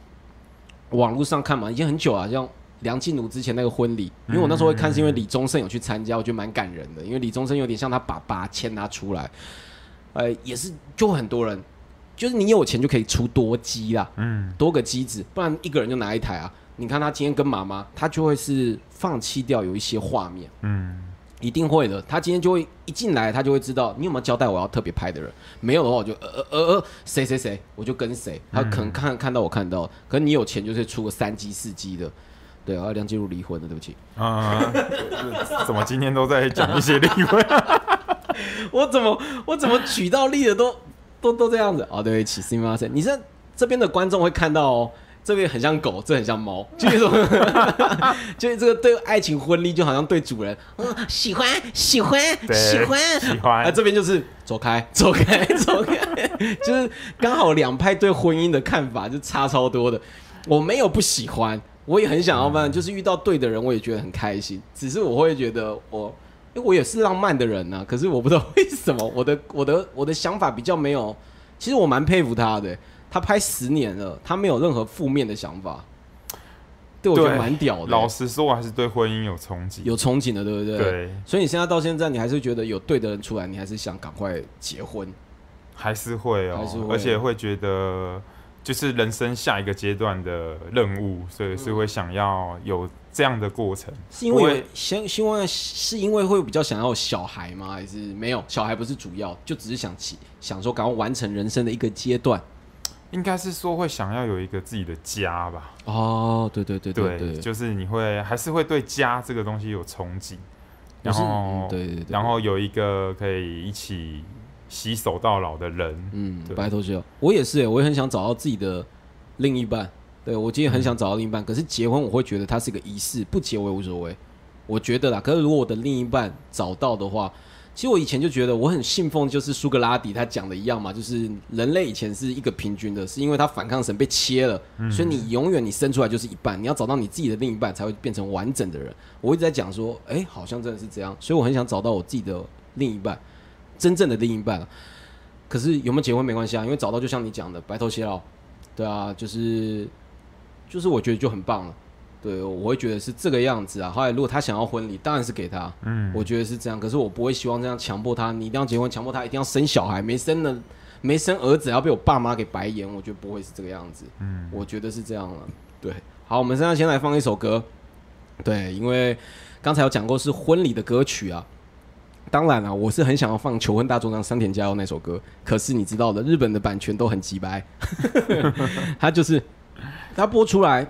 网络上看嘛，已经很久了，像梁静茹之前那个婚礼，因为我那时候会看是因为李宗盛有去参加，我觉得蛮感人的，因为李宗盛有点像他爸爸牵他出来，呃，也是就很多人，就是你有钱就可以出多机啦，嗯多个机子，不然一个人就拿一台啊。你看他今天跟妈妈，他就会是放弃掉有一些画面，嗯一定会的。他今天就会一进来，他就会知道你有没有交代我要特别拍的人，没有的话我就呃呃呃呃谁谁谁，我就跟谁。他可能看看到我看到，可能你有钱就是出个三机四机的。对啊，梁静茹离婚了，对不起，啊，怎么今天都在讲一些例会？我怎么我怎么举到例的都都都这样子哦，对不起，すみません。你这这边的观众会看到哦，这边很像狗，这很像猫，就是说，就是这个对爱情婚礼就好像对主人，嗯，喜欢喜欢对喜欢喜欢啊，这边就是走开走开走开，就是刚好两派对婚姻的看法就差超多的。我没有不喜欢， 我也很想要，不然就是遇到对的人，我也觉得很开心。只是我会觉得我。因为我也是浪漫的人呐、可是我不知道为什么我的我的我的想法比较没有。其实我蛮佩服他的，他拍十年了，他没有任何负面的想法，对我觉得蛮屌的。老实说，我还是对婚姻有憧憬。有憧憬的，对不对？。对，所以你现在到现在，你还是觉得有对的人出来，你还是想赶快结婚。还是会哦，还是会而且会觉得就是人生下一个阶段的任务，所以是会想要有这样的过程。是因为有不会希希望是因为会比较想要小孩吗？还是没有？小孩不是主要，就只是想起想说赶快完成人生的一个阶段。应该是说会想要有一个自己的家吧？哦，对对对对，对，就是你会还是会对家这个东西有憧憬，然后、嗯对对对，然后有一个可以一起携手到老的人。嗯，对白头偕老，我也是、欸，我也很想找到自己的另一半。对我今天很想找到另一半，可是结婚我会觉得它是个仪式，不结我也无所谓。我觉得啦，可是如果我的另一半找到的话，其实我以前就觉得我很信奉，就是苏格拉底他讲的一样嘛，就是人类以前是一个平均的，是因为他反抗神被切了，所以你永远你生出来就是一半，你要找到你自己的另一半才会变成完整的人。我一直在讲说，哎、好像真的是这样，所以我很想找到我自己的另一半，真正的另一半啊。可是有没有结婚没关系啊，因为找到就像你讲的白头偕老，对啊，就是就是我觉得就很棒了。对，我会觉得是这个样子啊。后来如果他想要婚礼，当然是给他，嗯，我觉得是这样。可是我不会希望这样强迫他，你一定要结婚，强迫他一定要生小孩，没生的，没生儿子要被我爸妈给白眼，我觉得不会是这个样子。嗯，我觉得是这样了。对，好，我们现在先来放一首歌。对，因为刚才有讲过是婚礼的歌曲啊。当然了、我是很想要放《求婚大作战》山田佳佑那首歌，可是你知道的，日本的版权都很鸡掰，他就是他播出来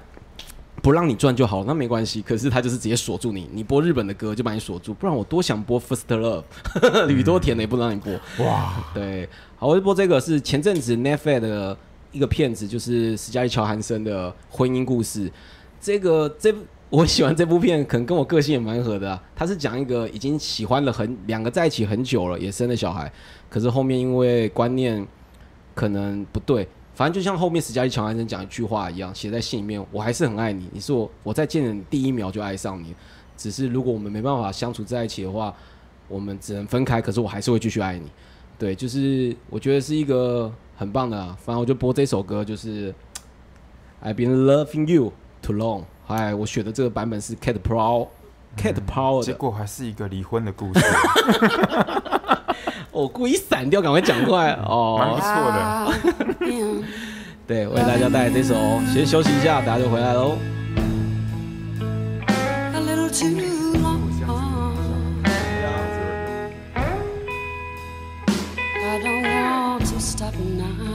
不让你赚就好，那没关系。可是他就是直接锁住你，你播日本的歌就把你锁住，不然我多想播《First Love 》，宇多田的也不让你播。哇，对，好，我就播这个是前阵子 Netflix 的一个片子，就是史嘉丽·乔韩森的婚姻故事。这个这部我喜欢这部片，可能跟我个性也蛮合的、啊。他是讲一个已经喜欢了很两个在一起很久了，也生了小孩，可是后面因为观念可能不对，反正就像后面史嘉丽·乔安森讲一句话一样，写在信里面：我还是很爱你，你是我我在见你第一秒就爱上你，只是如果我们没办法相处在一起的话，我们只能分开，可是我还是会继续爱你。对，就是我觉得是一个很棒的、啊，反正我就播这首歌，就是 I've been loving you too long。哎，我选的这个版本是 Cat Power。Cat Power 的，结果还是一个离婚的故事，我故意闪掉，赶快讲快蛮不哦。错的。对，为大家带来这首，先休息一下，大家就回来喽。I don't want to stop now.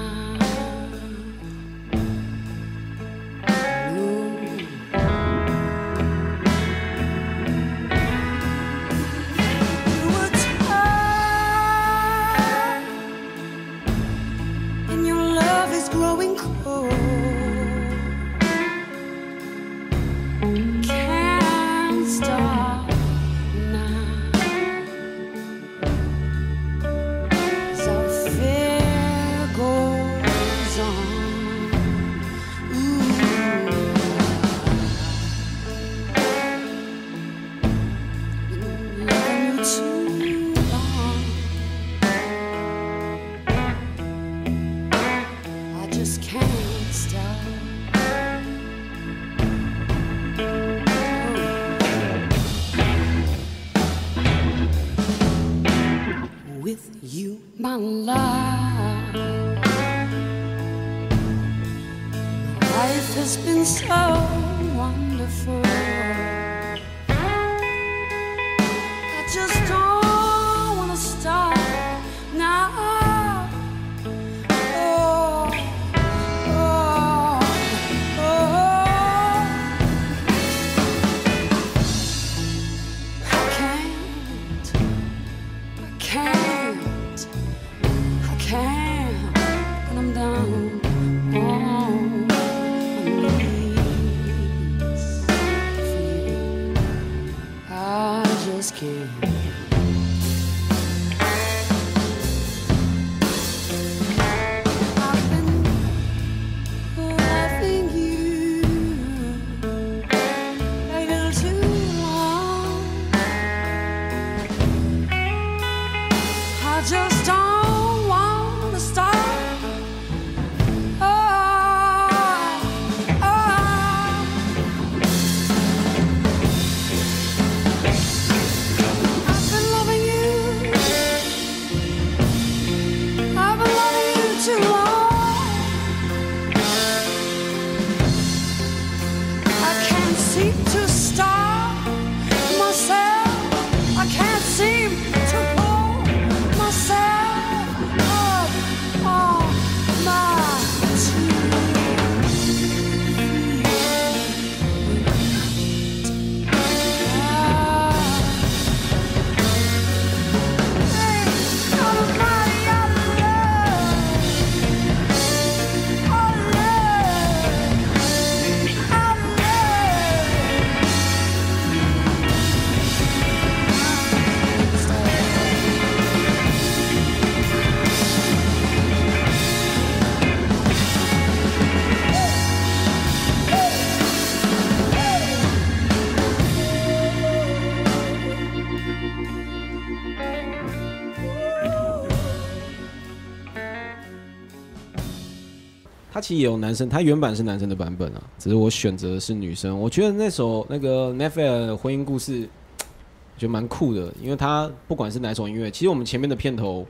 其实也有男生，他原版是男生的版本啊，只是我选择的是女生。我觉得那首那个 Netflix 的婚姻故事，我 觉得蛮酷的，因为他不管是哪首音乐，其实我们前面的片头，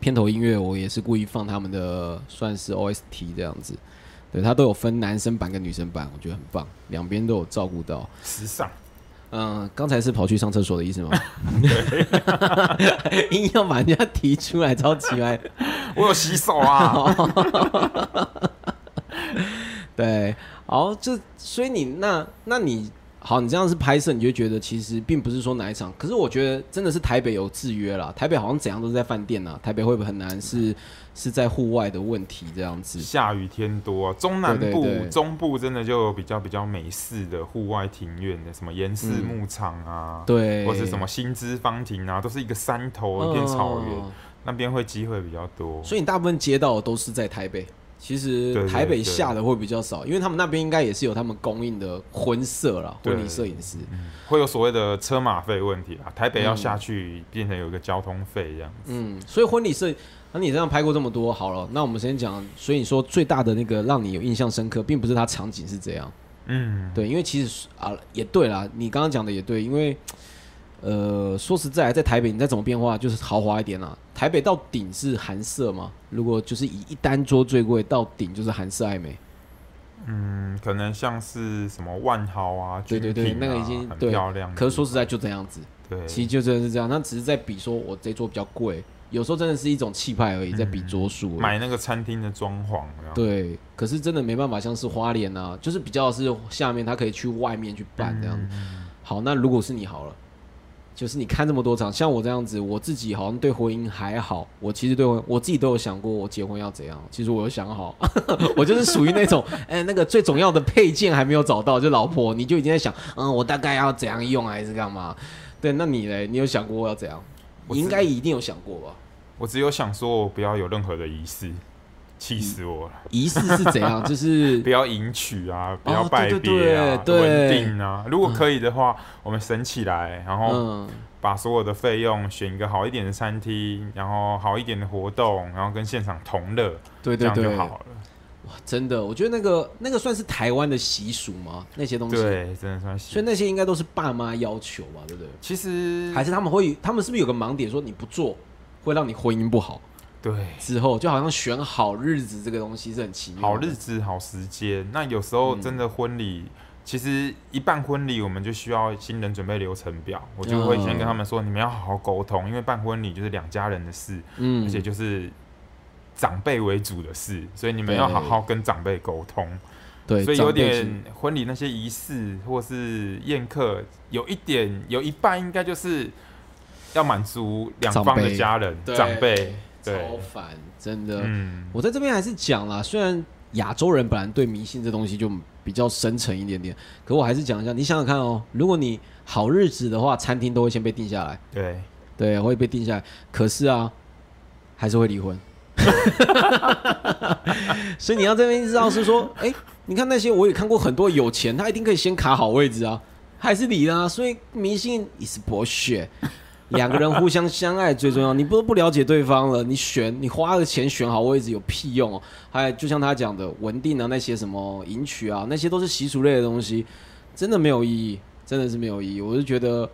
片头音乐我也是故意放他们的算是 OST 这样子，对，他都有分男生版跟女生版，我觉得很棒，两边都有照顾到。时尚。嗯，刚才是跑去上厕所的意思吗？硬要把人家提出来，超奇怪。我有洗手啊。对，好，这所以你那那你好，你这样是拍摄，你就觉得其实并不是说哪一场，可是我觉得真的是台北有制约啦，台北好像怎样都是在饭店呐，台北会不会很难是是在户外的问题这样子？下雨天多、啊，中南部、对对对中部真的就有比较比较美式的户外庭院的，什么盐市牧场啊，对，或是什么新之芳庭啊，都是一个山头一片草原，嗯那边会机会比较多。所以你大部分接到的都是在台北。其实台北下的会比较少，因为他们那边应该也是有他们供应的婚摄啦，婚礼摄影师。会有所谓的车马费问题啦，台北要下去变成有一个交通费这样子。嗯，所以婚礼摄，那你这样拍过这么多，好了，那我们先讲，所以你说最大的那个让你有印象深刻，并不是它场景是这样，嗯，对，因为其实啊也对啦，你刚刚讲的也对，因为呃说实在，在台北你再怎么变化，就是豪华一点啦。台北到顶是韩式嘛，如果就是以一单桌最贵到顶就是韩式爱美，嗯，可能像是什么万豪啊，对对对啊那个已经很对漂亮。可是说实在就这样子，对，其实就真的是这样，那只是在比说我这桌比较贵，有时候真的是一种气派而已，在比桌数。买那个餐厅的装潢，对，可是真的没办法，像是花莲啊，就是比较是下面他可以去外面去办这样。嗯好，那如果是你好了，就是你看这么多场，像我这样子，我自己好像对婚姻还好，我其实对婚我自己都有想过，我结婚要怎样。其实我有想好，我就是属于那种，哎、那个最重要的配件还没有找到，就老婆你就已经在想，嗯，我大概要怎样用还是干嘛？对，那你嘞，你有想过我要怎样？你应该一定有想过吧？我只有想说，我不要有任何的仪式，气死我了！仪式是怎样？就是不要迎娶啊，不要拜别啊，稳定啊。如果可以的话，我们省起来，然后嗯，把所有的费用选一个好一点的餐厅，然后好一点的活动，然后跟现场同乐，这样对对对，就好了。哇真的，我觉得那个那个算是台湾的习俗吗？那些东西，对，真的算喜所以那些应该都是爸妈要求吧，对不对？其实还是他们会，他们是不是有个盲点，说你不做会让你婚姻不好？对之后就好像选好日子这个东西是很奇妙。好日子、好时间。那有时候嗯真的婚礼，其实一办婚礼，我们就需要新人准备流程表。我就会先跟他们说，你们要好好沟通，因为办婚礼就是两家人的事，嗯，而且就是长辈为主的事，所以你们要好好跟长辈沟通。对，所以有点婚礼那些仪式或是宴客，有一点有一半应该就是要满足两方的家人、长辈。对超烦，真的。嗯，我在这边还是讲啦，虽然亚洲人本来对迷信这东西就比较深沉一点点，可我还是讲一下。你想想看哦，如果你好日子的话，餐厅都会先被定下来，对，对，会被定下来。可是啊，还是会离婚。所以你要这边知道是说，哎、你看那些我也看过很多有钱，他一定可以先卡好位置啊，还是离啊。所以迷信 is bullshit。两个人互相相爱最重要，你不不了解对方了，你选你花了钱选好位置有屁用哦？还有就像他讲的稳定啊，那些什么迎娶啊，那些都是习俗类的东西，真的没有意义，真的是没有意义。我就觉得，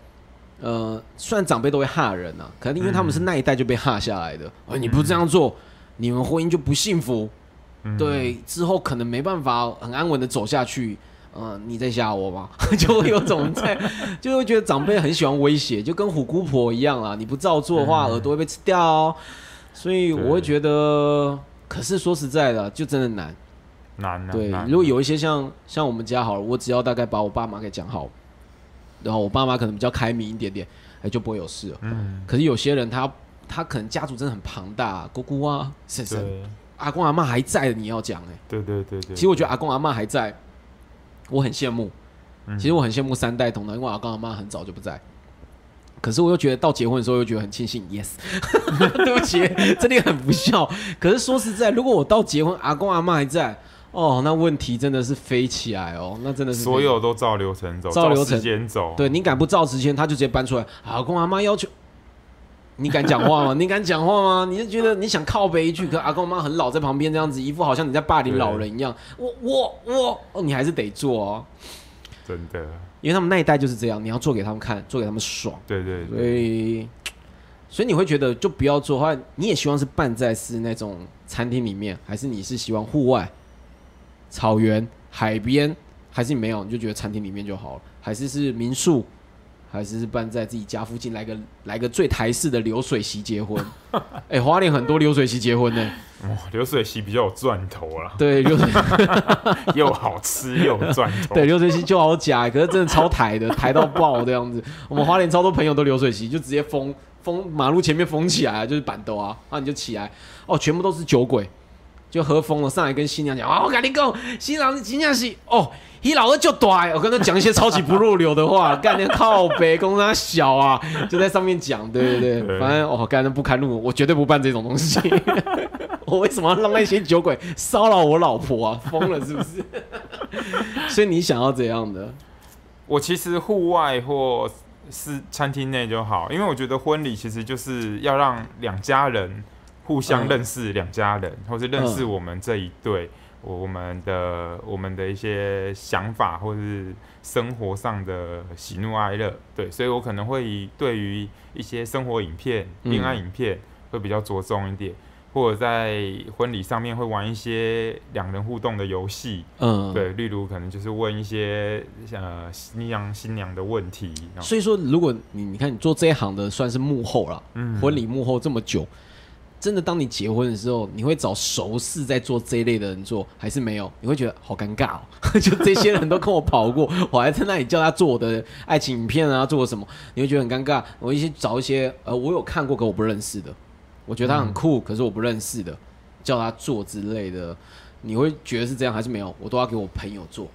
呃，虽然长辈都会吓人啊，可能因为他们是那一代就被吓下来的，而、你不这样做，你们婚姻就不幸福，嗯对，之后可能没办法很安稳的走下去。嗯、你在吓我吗？就会有种在，就会觉得长辈很喜欢威胁，就跟虎姑婆一样啦。你不照做的话，嗯耳朵会被吃掉哦。所以我会觉得，可是说实在的，就真的难。难啊。对，如果有一些像像我们家好了，我只要大概把我爸妈给讲好，然后我爸妈可能比较开明一点点，哎，就不会有事了。嗯，可是有些人他他可能家族真的很庞大，姑姑啊、婶婶、阿公阿妈还在的，你要讲哎、对对对对。其实我觉得阿公阿妈还在，我很羡慕。嗯其实我很羡慕三代同堂，因为阿公阿妈很早就不在。可是我又觉得到结婚的时候，又觉得很庆幸，yes。对不起，真的很不孝。可是说实在，如果我到结婚，阿公阿妈还在，哦，那问题真的是飞起来哦，那真的是所有都照流程走，照流程时间走。对你敢不照时间，他就直接搬出来。阿公阿妈要求，你敢讲话吗？你敢讲话吗？你是觉得你想靠背一句，可阿公阿妈很老在旁边这样子，一副好像你在霸凌老人一样。我我我，哦，你还是得做哦，真的，因为他们那一代就是这样，你要做给他们看，做给他们爽。对对所对。以所以你会觉得就不要做的话，你也希望是办在是那种餐厅里面，还是你是希望户外、草原、海边，还是你没有你就觉得餐厅里面就好了，还是是民宿，还是是办在自己家附近来个来个最台式的流水席结婚？哎、花莲很多流水席结婚呢、哦，流水席比较有赚头啊，对流水 又好吃又有赚头。对，流水席就好假，可是真的超台的，台到爆这样子。我们花莲超多朋友都流水席，就直接封封马路前面封起来，就是板凳啊，然后你就起来，哦，全部都是酒鬼，就喝疯了，上来跟新娘讲，哦，我跟你讲，新郎新娘是哦。伊老二就短，我跟他讲一些超级不入流的话，干那靠北，公他小啊，就在上面讲，对对对，对反正哦，干那不堪入目，我绝对不办这种东西。我为什么要让那些酒鬼骚扰我老婆啊？疯了是不是？所以你想要怎样的？我其实户外或是餐厅内就好，因为我觉得婚礼其实就是要让两家人互相嗯。认识，两家人、或是认识嗯。我们这一对，我我们的我们的一些想法或是生活上的喜怒哀乐，对，所以我可能会以对于一些生活影片、嗯。恋爱影片会比较着重一点。或者在婚礼上面会玩一些两人互动的游戏，嗯，对，例如可能就是问一些呃新娘新娘的问题，所以说，如果你你看你做这一行的，算是幕后了，嗯。婚礼幕后这么久，真的当你结婚的时候，你会找熟识在做这一类的人做，还是没有？你会觉得好尴尬哦，就这些人都跟我跑过，我还在那里叫他做我的爱情影片啊，做我什么，你会觉得很尴尬。我一些找一些呃，我有看过可我不认识的，我觉得他很酷，可是我不认识的，叫他做之类的，你会觉得是这样还是没有？我都要给我朋友做，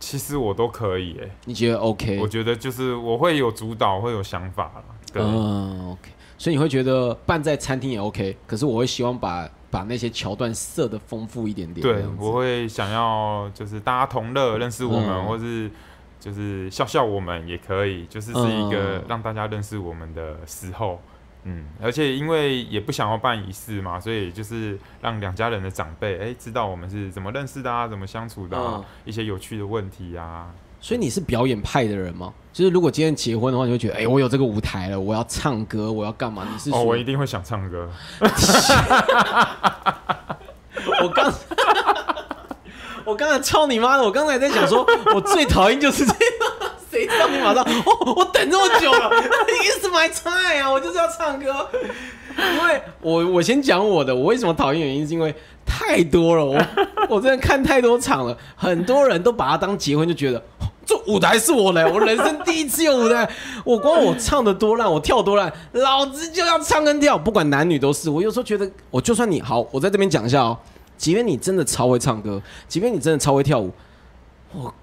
其实我都可以诶、你觉得 OK？我觉得就是我会有主导，会有想法了。对，嗯，OK，所以你会觉得办在餐厅也 OK，可是我会希望把把那些桥段设的丰富一点点。对我会想要就是大家同乐，认识我们，嗯或是就是笑笑我们也可以，就是是一个嗯让大家认识我们的时候。嗯，而且因为也不想要办仪式嘛，所以就是让两家人的长辈哎、知道我们是怎么认识的啊，怎么相处的啊，嗯一些有趣的问题啊。所以你是表演派的人吗？就是如果今天结婚的话，你会觉得，哎、我有这个舞台了，我要唱歌，我要干嘛？你是哦，我一定会想唱歌。我刚，我刚才操你妈的！我刚才在想说，我最讨厌就是这样，谁知道你马上？哦，我等这么久了，It's my time 啊！我就是要唱歌，因为我我先讲我的，我为什么讨厌原因是因为太多了，我 我真的看太多场了，很多人都把它当结婚，就觉得。哦这舞台是我的，我人生第一次有舞台。我光我唱的多烂，我跳多烂，老子就要唱跟跳，不管男女都是。我有时候觉得，我就算你好，我在这边讲一下哦，即便你真的超会唱歌，即便你真的超会跳舞，我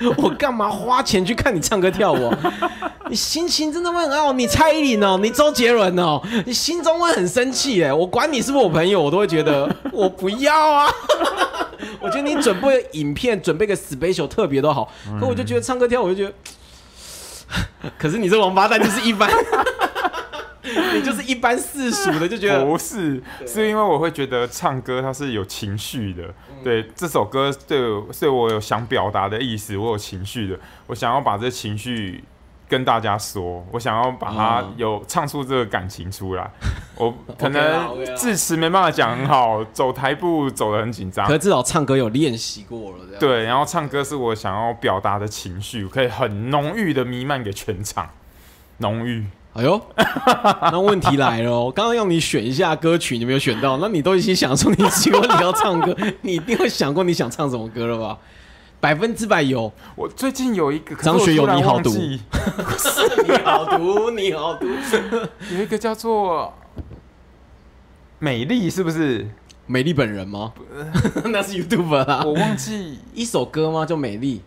我干嘛花钱去看你唱歌跳舞、啊？你心情真的会很好，你蔡依林哦，你周杰伦哦，你心中会很生气哎！我管你是不是我朋友，我都会觉得 我不要啊。我觉得你准备影片，准备个 special 特别都好，可我就觉得唱歌跳舞，我就觉得，可是你这王八蛋就是一般，你就是一般世俗的，就觉得不是，是因为我会觉得唱歌它是有情绪的，对这首歌对我对我有想表达的意思，我有情绪的，我想要把这情绪跟大家说，我想要把它嗯。有唱出这个感情出来，我 可能字词没办法讲很好，走台步走得很紧张可。是至少唱歌有练习过了，对，然后唱歌是我想要表达的情绪，可以很浓郁的弥漫给全场，浓郁。哎呦，那问题来了哦！刚刚要你选一下歌曲，你没有选到，那你都已经想说你喜欢你要唱歌，你一定会想过你想唱什么歌了吧？百分之百有。我最近有一个，张学友你好毒忘记你好毒，你好毒。有一个叫做美丽，是不是？美丽本人吗？那是 YouTube 啦。我忘记，一首歌吗？叫美丽。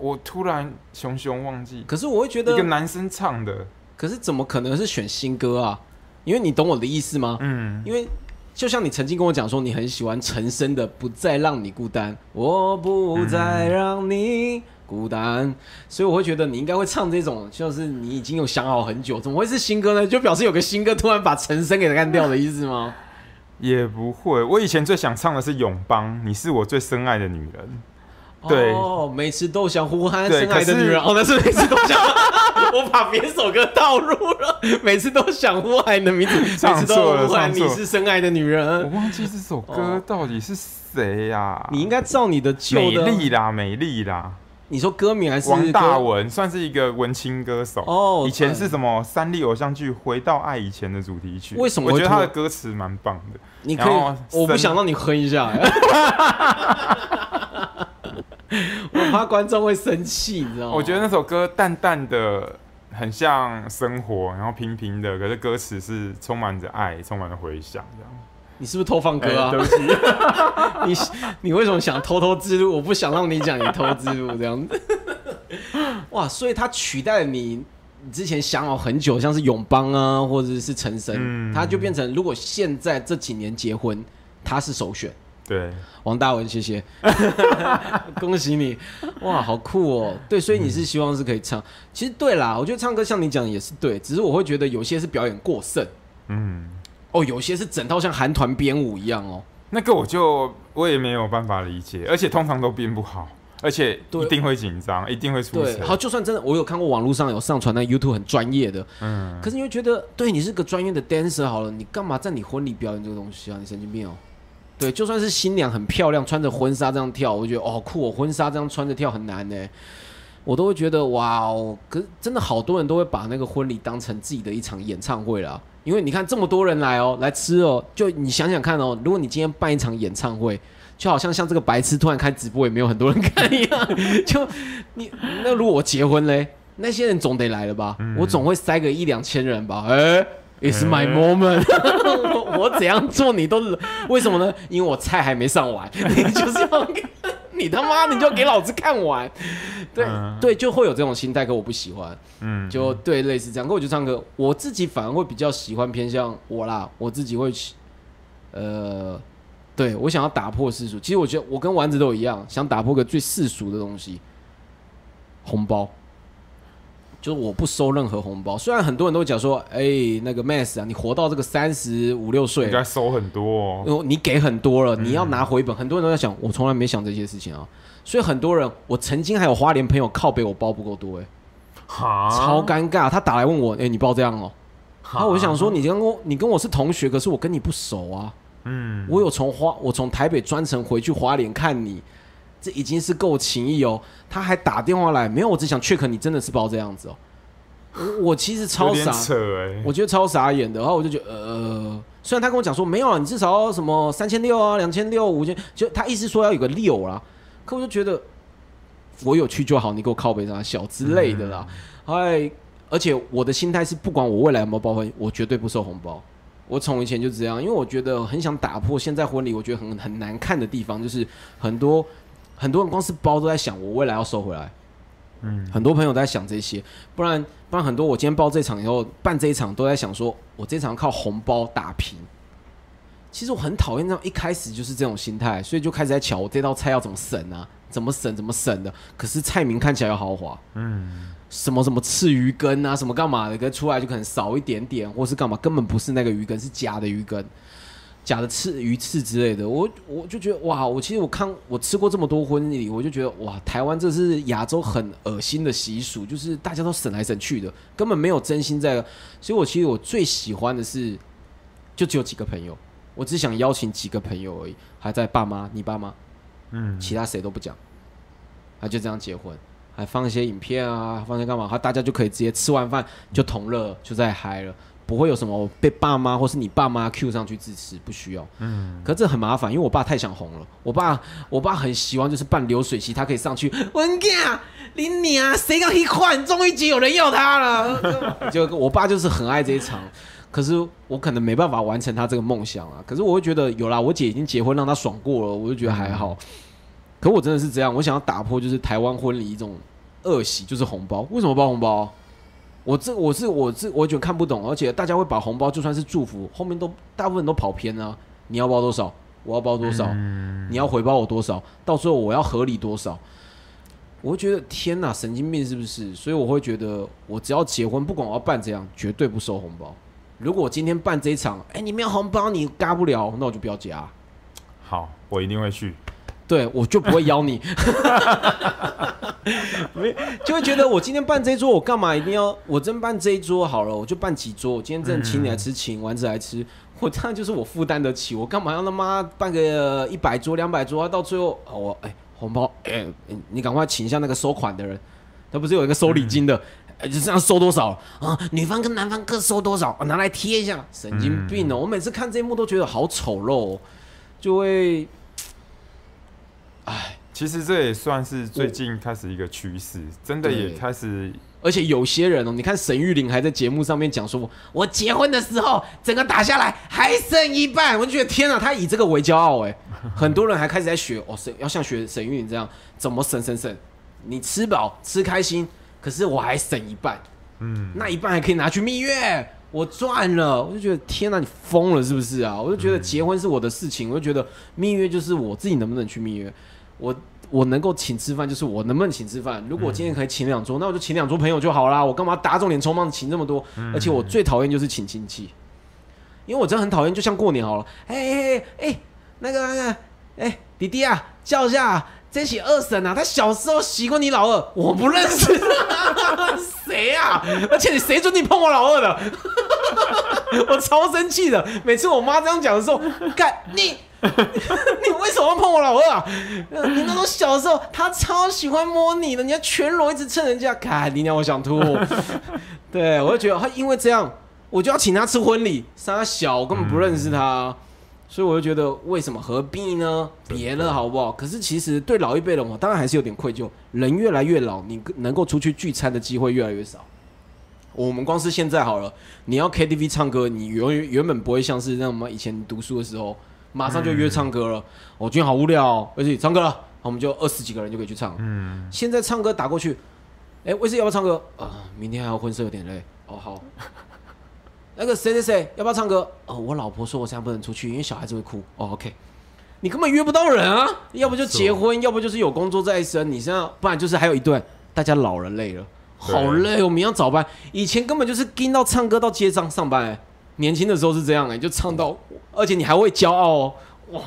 我突然熊熊忘记，可是我会觉得一个，男生唱的，可是怎么可能是选新歌啊？因为你懂我的意思吗？嗯，因为就像你曾经跟我讲说，你很喜欢陈升的《不再让你孤单》，我不再让你孤单，所以我会觉得你应该会唱这种，就是你已经有想好很久，怎么会是新歌呢？就表示有个新歌突然把陈升给干掉的意思吗？也不会。我以前最想唱的是《永邦》，你是我最深爱的女人。对哦，每次都想呼喊深爱的女人，哦，那是每次都想，我把别首歌套入 了，每次都想呼喊你的名字，每唱次都错了呼喊你是深爱的女人我。忘记这首歌哦到底是谁呀？你应该照你的旧美，丽啦，美丽啦。你说歌名还是王大文算是一个文青歌手哦以前是什么三立偶像剧《回到爱以前》的主题曲。为什么我觉得他的歌词蛮棒的。你可以我不想让你哼一下、欸，我怕观众会生气，你知道吗？我觉得那首歌淡淡的，很像生活，然后平平的，可是歌词是充满着爱，充满着回响，这样。你是不是偷放歌啊？哎对不起，你你为什么想偷偷自录？我不想让你讲，你偷自录这样子。哇，所以他取代了你你之前想好很久，像是永邦啊，或者是陈升，嗯他就变成如果现在这几年结婚，他是首选。对，王大文，谢谢，恭喜你！哇，好酷哦！对，所以你是希望是可以唱。其实对啦，我觉得唱歌像你讲的也是对，只是我会觉得有些是表演过剩，嗯，哦，有些是整套像韩团编舞一样哦。那个我就我也没有办法理解，而且通常都编不好，而且对一定会紧张，一定会出对，错。好，就算真的，我有看过网络上有上传那 YouTube 很专业的，嗯，可是你会觉得，对你是个专业的 dancer 好了，你干嘛在你婚礼表演这个东西啊？你神经病哦！对，就算是新娘很漂亮，穿着婚纱这样跳，我觉得哦酷哦，婚纱这样穿着跳很难呢，我都会觉得哇哦。可是真的好多人都会把那个婚礼当成自己的一场演唱会啦，因为你看这么多人来哦，来吃哦，就你想想看哦，如果你今天办一场演唱会。就好像像这个白痴突然开直播也没有很多人看一样，就你那如果我结婚嘞，那些人总得来了吧？我总会塞个一两千人吧？哎、i t s my 哎 moment，我我怎样做你都为什么呢？因为我菜还没上完，你就是要你他妈你就给老子看完，对、嗯对，就会有这种心态，可我不喜欢。嗯，就对，类似这样。可我就唱歌，我自己反而会比较喜欢偏向我啦，我自己会去，呃，对我想要打破世俗。其实我觉得我跟丸子都一样，想打破个最世俗的东西，红包。就是我不收任何红包，虽然很多人都讲说，哎、那个 Mass 啊，你活到这个三十五六岁了应该，收很多哦。哦，你给很多了，你要拿回本，很多人都在想，我从来没想这些事情啊。所以很多人，我曾经还有花莲朋友靠北我包不够多、哎。哈，超尴尬。他打来问我，哎、你包这样哦、哈然后我就想说，，你跟我你跟我是同学，可是我跟你不熟啊。嗯，我有从花，我从台北专程回去花莲看你，这已经是够情谊哦。他还打电话来，没有，我只想 check 你真的是包这样子哦。我我其实超傻。我觉得超傻眼的。然后我就觉得，呃，虽然他跟我讲说没有啊，你至少要什么三千六啊、两千六、五千，就他意思说要有个六啦。可我就觉得我有去就好，你给我靠背上小之类的啦。哎、而且我的心态是，不管我未来有没有包婚，我绝对不收红包。我从以前就这样，因为我觉得很想打破现在婚礼我觉得很很难看的地方，就是很多很多人光是包都在想我未来要收回来。嗯，很多朋友都在想这些，不然不然很多我今天包这场以后办这一场都在想说，我这场靠红包打平。其实我很讨厌这样一开始就是这种心态，所以就开始在瞧我这道菜要怎么省啊，怎么省怎么省的。可是菜名看起来要豪华，嗯，什么什么刺鱼羹啊，什么干嘛的，跟出来就可能少一点点，或是干嘛，根本不是那个鱼羹，是假的鱼羹。假的刺鱼刺之类的，我我就觉得哇，我其实我看我吃过这么多婚礼，我就觉得哇，台湾这是亚洲很恶心的习俗，就是大家都省来省去的，根本没有真心在。所以我其实我最喜欢的是，就只有几个朋友，我只想邀请几个朋友而已，还在爸妈，你爸妈，嗯，其他谁都不讲，他就这样结婚，还放一些影片啊，放些干嘛，他大家就可以直接吃完饭就同乐，就在嗨了，不会有什么被爸妈或是你爸妈 Q 上去支持，不需要。嗯，可这很麻烦，因为我爸太想红了，我爸我爸很希望就是办流水席，他可以上去，文囝，你娘谁刚一换，终于有人要他了，就我爸就是很爱这一场。可是我可能没办法完成他这个梦想啊。可是我会觉得有啦，我姐已经结婚，让他爽过了，我就觉得还好。可我真的是这样，我想要打破就是台湾婚礼一种恶习，就是红包。为什么包红包？我这我是我是我觉得看不懂，而且大家会把红包就算是祝福，后面都大部分都跑偏啊。你要包多少？我要包多少？嗯你要回报我多少？到最后我要合理多少？我会觉得天哪，神经病是不是？所以我会觉得，我只要结婚，不管我要办怎样，绝对不收红包。如果我今天办这一场，哎、你没有红包，你嘎不了，那我就不要加。好，我一定会去。对我就不会邀你。没 就会觉得我今天办这一桌，我干嘛一定要我真办这一桌好了，我就办几桌。我今天真的请你来吃，请丸子来吃，我当然就是我负担得起，我干嘛要他妈办个一百桌、两百桌，到最后哦我哎、红包哎、你赶快请一下那个收款的人，他不是有一个收礼金的。哎就这样收多少啊？女方跟男方各收多少？啊拿来贴一下，神经病哦！我每次看这一幕都觉得好丑陋、哦，就会其实这也算是最近开始一个趋势，真的也开始而且有些人哦，你看沈玉玲还在节目上面讲说，我结婚的时候整个打下来还剩一半，我就觉得天哪，他以这个为骄傲哎，很多人还开始在学哦，沈要像学沈玉玲这样怎么省省省，你吃饱吃开心，可是我还省一半，嗯，那一半还可以拿去蜜月，我赚了，我就觉得天哪，你疯了是不是啊？我就觉得结婚是我的事情，我就觉得蜜月就是我自己能不能去蜜月，我我能够请吃饭就是我能不能请吃饭。如果我今天可以请两桌，那我就请两桌朋友就好啦，我干嘛打肿脸充胖子请这么多？而且我最讨厌就是请亲戚，因为我真的很讨厌，就像过年好了，哎哎哎哎，那个那个，哎弟弟啊，叫一下啊。这起二婶啊，他小时候洗过你老二，我不认识，谁啊？而且你谁准你碰我老二的？我超生气的。每次我妈这样讲的时候，干你，你为什么要碰我老二啊？呃你那种小时候，他超喜欢摸你的，你要全裸一直蹭人家，看你让我想吐。对，我就觉得他因为这样，我就要请他吃婚礼，他小，我根本不认识他。所以我就觉得，为什么何必呢？别了，好不好？可是其实对老一辈的我，当然还是有点愧疚。人越来越老，你能够出去聚餐的机会越来越少。我们光是现在好了，你要 KTV 唱歌，你原原本不会像是那么以前读书的时候，马上就约唱歌了。我、今天好无聊、哦，而且唱歌了，我们就二十几个人就可以去唱。嗯，现在唱歌打过去，哎、威斯要不要唱歌？啊、明天还要婚摄，有点累。哦，好。那个谁谁谁要不要唱歌？哦，我老婆说我现在不能出去，因为小孩子会哭。哦，OK。你根本约不到人啊，要不就结婚，要不就是有工作在身。你现在不然就是还有一段，大家老了累了，好累哦，明天要早班。以前根本就是跟到唱歌到街上上班、哎，年轻的时候是这样哎、就唱到，而且你还会骄傲哦，哇！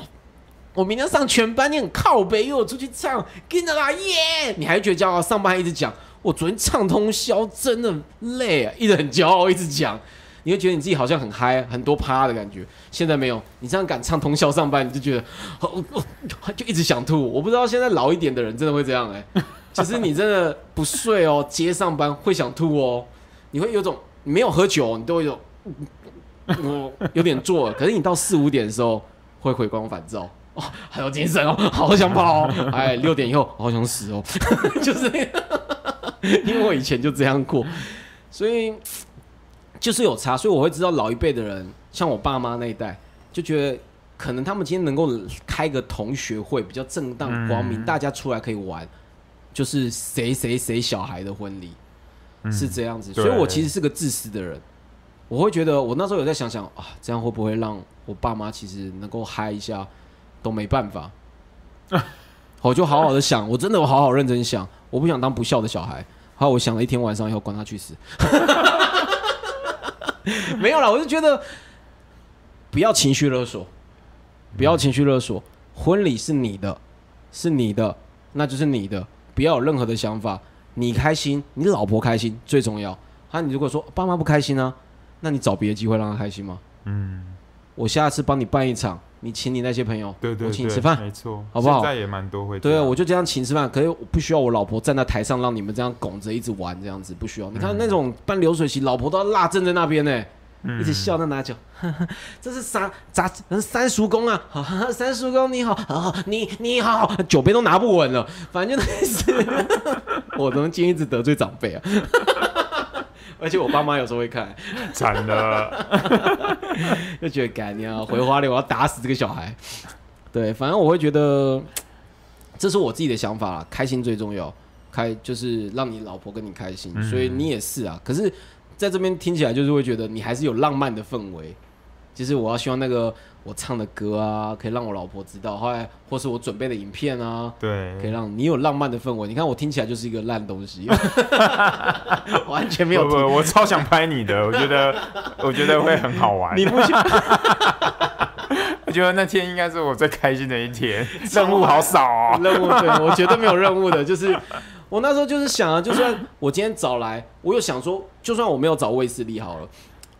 我明天上全班，你很靠北，约我出去唱，跟着啦耶！你还觉得骄傲？上班还一直讲，我昨天唱通宵真的累啊，一直很骄傲，一直讲，你会觉得你自己好像很嗨，很多趴的感觉。现在没有，你这样敢唱通宵上班，你就觉得，哦哦就一直想吐。我不知道现在老一点的人真的会这样哎、其实你真的不睡哦，接上班会想吐哦，你会有种没有喝酒，你都会有，我 有点做了，可是你到四五点的时候会回光返照。哦，很有精神哦，好想跑哦！哎，六点以后好想死哦，就是那个，因为我以前就这样过，所以就是有差，所以我会知道老一辈的人，像我爸妈那一代，就觉得可能他们今天能够开个同学会，比较正当光明，嗯。大家出来可以玩，就是谁谁谁小孩的婚礼、嗯。是这样子，所以我其实是个自私的人，我会觉得我那时候有在想想啊，这样会不会让我爸妈其实能够嗨一下，都没办法。我就好好的想，我真的我好好认真想，我不想当不孝的小孩。好，我想了一天晚上以后，管他去死。没有啦，我就觉得不要情绪勒索，不要情绪勒索。婚礼是你的，是你的，那就是你的，不要有任何的想法。你开心，你老婆开心最重要。啊，你如果说爸妈不开心呢、那你找别的机会让他开心吗？嗯，我下次帮你办一场，你请你那些朋友，对对对，我请你吃饭，没错，好不好现在也蛮多会对，样，我就这样请吃饭，可是我不需要我老婆站在台上让你们这样拱着一直玩这样子，不需要。你看那种办流水席，老婆都要辣正在那边呢，嗯一直笑在拿酒，这是啥咋三叔公啊？三叔公你好，啊 你你好，酒杯都拿不稳了，反正就类似，我怎么今天一直得罪长辈啊？而且我爸妈有时候会看，惨了，就觉得干你要回花莲，我要打死这个小孩。对，反正我会觉得这是我自己的想法啦，开心最重要，开就是让你老婆跟你开心，嗯所以你也是啊。可是在这边听起来就是会觉得你还是有浪漫的氛围，就是我要希望那个我唱的歌啊，可以让我老婆知道，后来或是我准备的影片啊，对，可以让你有浪漫的氛围。你看我听起来就是一个烂东西，完全没有不不，我超想拍你的，我觉得 我觉得会很好玩。你不想 我觉得那天应该是我最开心的一天，任务好少哦。任务对我绝对没有任务的，就是我那时候就是想啊，就算我今天找来，我又想说，就算我没有找卫斯理好了，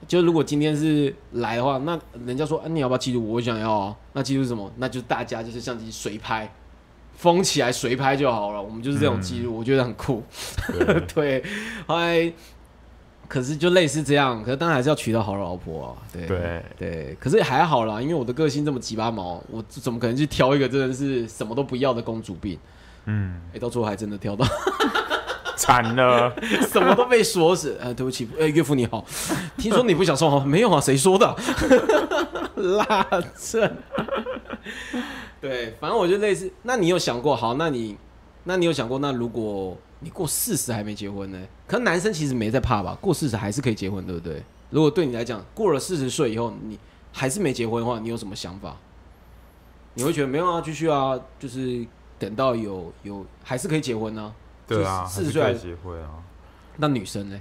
就如果今天是来的话，那人家说，啊、你要不要记录？我想要啊。那记录什么？那就是大家就是相机随拍，封起来随拍就好了。我们就是这种记录，我觉得很酷。对 对，后来可是就类似这样，可是当然还是要娶到好老婆啊。对对对，可是还好啦，因为我的个性这么鸡巴毛，我怎么可能去挑一个真的是什么都不要的公主病？嗯，哎、到最后还真的挑到。惨了，什么都被说死。呃，对不起，呃，岳父你好，听说你不想送好，没有啊，谁说的？辣症。对，反正我就类似。那你有想过，好，那你，那你有想过，那如果你过四十还没结婚呢？可男生其实没在怕吧，过四十还是可以结婚，对不对？如果对你来讲，过了四十岁以后，你还是没结婚的话，你有什么想法？你会觉得没有啊，继续啊，就是等到有有还是可以结婚呢、对啊，四十岁还还是可以结婚啊。那女生呢？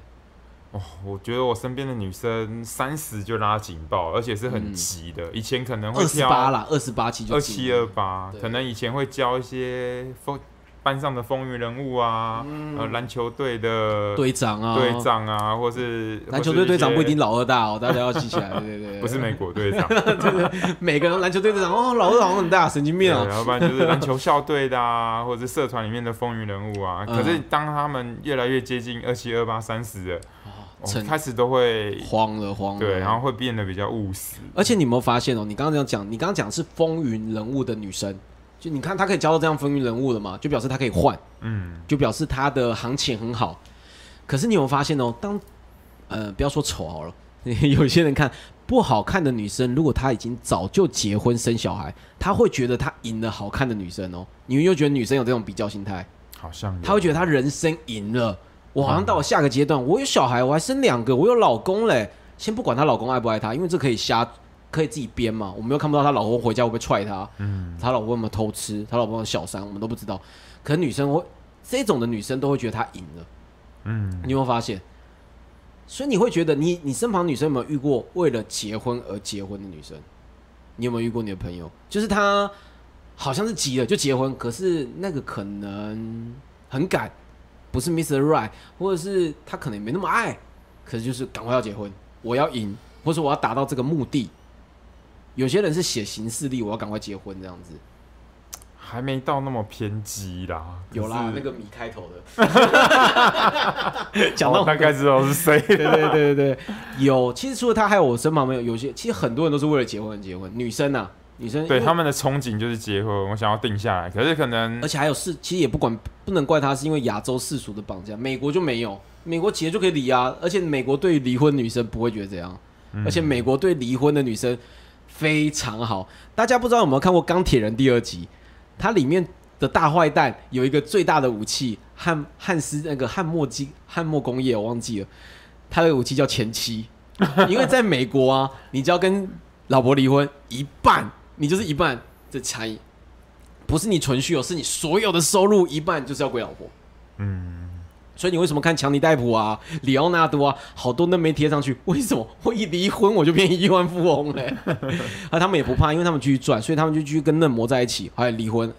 哦，我觉得我身边的女生三十就拉警报，而且是很嗯急的。以前可能会二十八啦，二十八期就二七二八，可能以前会教一些风班上的风云人物啊，嗯。呃，篮球队的队长啊，队长啊，或是篮球队队长不一定老，二大哦，大家要记起来，对对对，不是美国队长，每个人篮球队队长哦，老二好像很大，神经，病啊，要不然就是篮球校队的啊，或者是社团里面的风云人物啊。嗯。可是当他们越来越接近二七二八三十了，哦开始都会慌了慌了，对，然后会变得比较务实。而且你有没有发现哦？你刚刚这样讲，你刚刚讲是风云人物的女生，就你看他可以交到这样风云人物了嘛，就表示他可以换，嗯，就表示他的行情很好。可是你有没有发现哦？当呃不要说丑好了，有些人看不好看的女生，如果她已经早就结婚生小孩，她会觉得她赢了好看的女生哦。你们又觉得女生有这种比较心态？好像有他会觉得他人生赢了，我好像到了下个阶段，我有小孩，我还生两个，我有老公嘞。先不管她老公爱不爱她，因为这可以瞎，可以自己编嘛。我们又看不到他老公回家会不会踹他，嗯，他老公有没有偷吃，他老公有小三，我们都不知道。可是女生会这种的女生都会觉得她赢了，嗯，你有没有发现？所以你会觉得你你身旁女生有没有遇过为了结婚而结婚的女生？你有没有遇过你的朋友？就是她好像是急了就结婚，可是那个可能很赶，不是 Mr. Right，或者是他可能没那么爱，可是就是赶快要结婚，我要赢，或者我要达到这个目的。有些人是写行事历，我要赶快结婚这样子。还没到那么偏激啦。有啦，那个米开头的，讲到哦大概知道是谁。对对对对对，有。其实除了他，还有我身旁朋友，有些其实很多人都是为了结婚而结婚。女生呐、女生对他们的憧憬就是结婚，我想要定下来，可是可能而且还有世，其实也不管不能怪他，是因为亚洲世俗的绑架，美国就没有，美国结就可以离啊。而且美国对于离婚女生不会觉得这样，嗯而且美国对离婚的女生非常好。大家不知道有没有看过《钢铁人》第二集？它里面的大坏蛋有一个最大的武器，汉汉斯那个汉墨基汉墨工业我忘记了，他的武器叫前妻，因为在美国啊，你只要跟老婆离婚一半，你就是一半的差异，不是你存续哦，是你所有的收入一半就是要归老婆。嗯，所以你为什么看强尼戴普啊、里奥纳多啊，好多都没贴上去？为什么？我一离婚我就变亿万富翁嘞？啊，他们也不怕，因为他们继续赚，所以他们就继续跟嫩模在一起，还有离婚，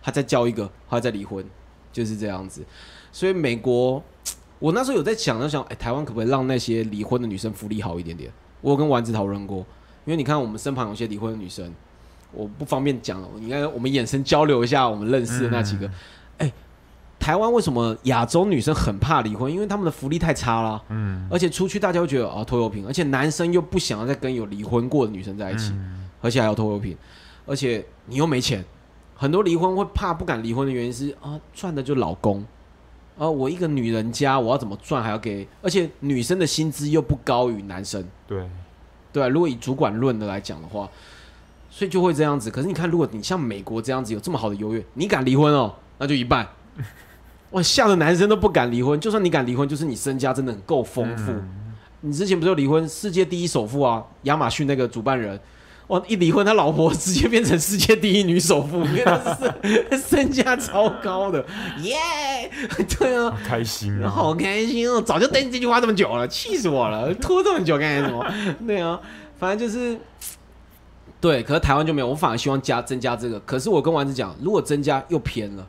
还再交一个，还再离婚，就是这样子。所以美国，我那时候有在想，就想，哎、台湾可不可以让那些离婚的女生福利好一点点？我有跟丸子讨论过，因为你看我们身旁有些离婚的女生，我不方便讲了，你看我们眼神交流一下，我们认识的那几个，哎、台湾为什么亚洲女生很怕离婚？因为他们的福利太差啦，嗯，而且出去大家会觉得啊拖油瓶，而且男生又不想要再跟有离婚过的女生在一起，嗯。而且还要拖油瓶，而且你又没钱，很多离婚会怕不敢离婚的原因是啊赚的就老公，啊我一个女人家我要怎么赚还要给，而且女生的薪资又不高于男生，对，对啊，如果以主管论的来讲的话，所以就会这样子。可是你看，如果你像美国这样子有这么好的优越，你敢离婚哦，那就一半。哇，吓得男生都不敢离婚。就算你敢离婚，就是你身家真的很够丰富。嗯你之前不是有离婚，世界第一首富啊，亚马逊那个主办人，哇，一离婚，他老婆直接变成世界第一女首富，因为他是 身家超高的，耶、对啊，好开心啊，好开心哦！早就等你这句话这么久了，气死我了！拖这么久干什么？对啊，反正就是对。可是台湾就没有，我反而希望加增加这个。可是我跟丸子讲，如果增加又偏了，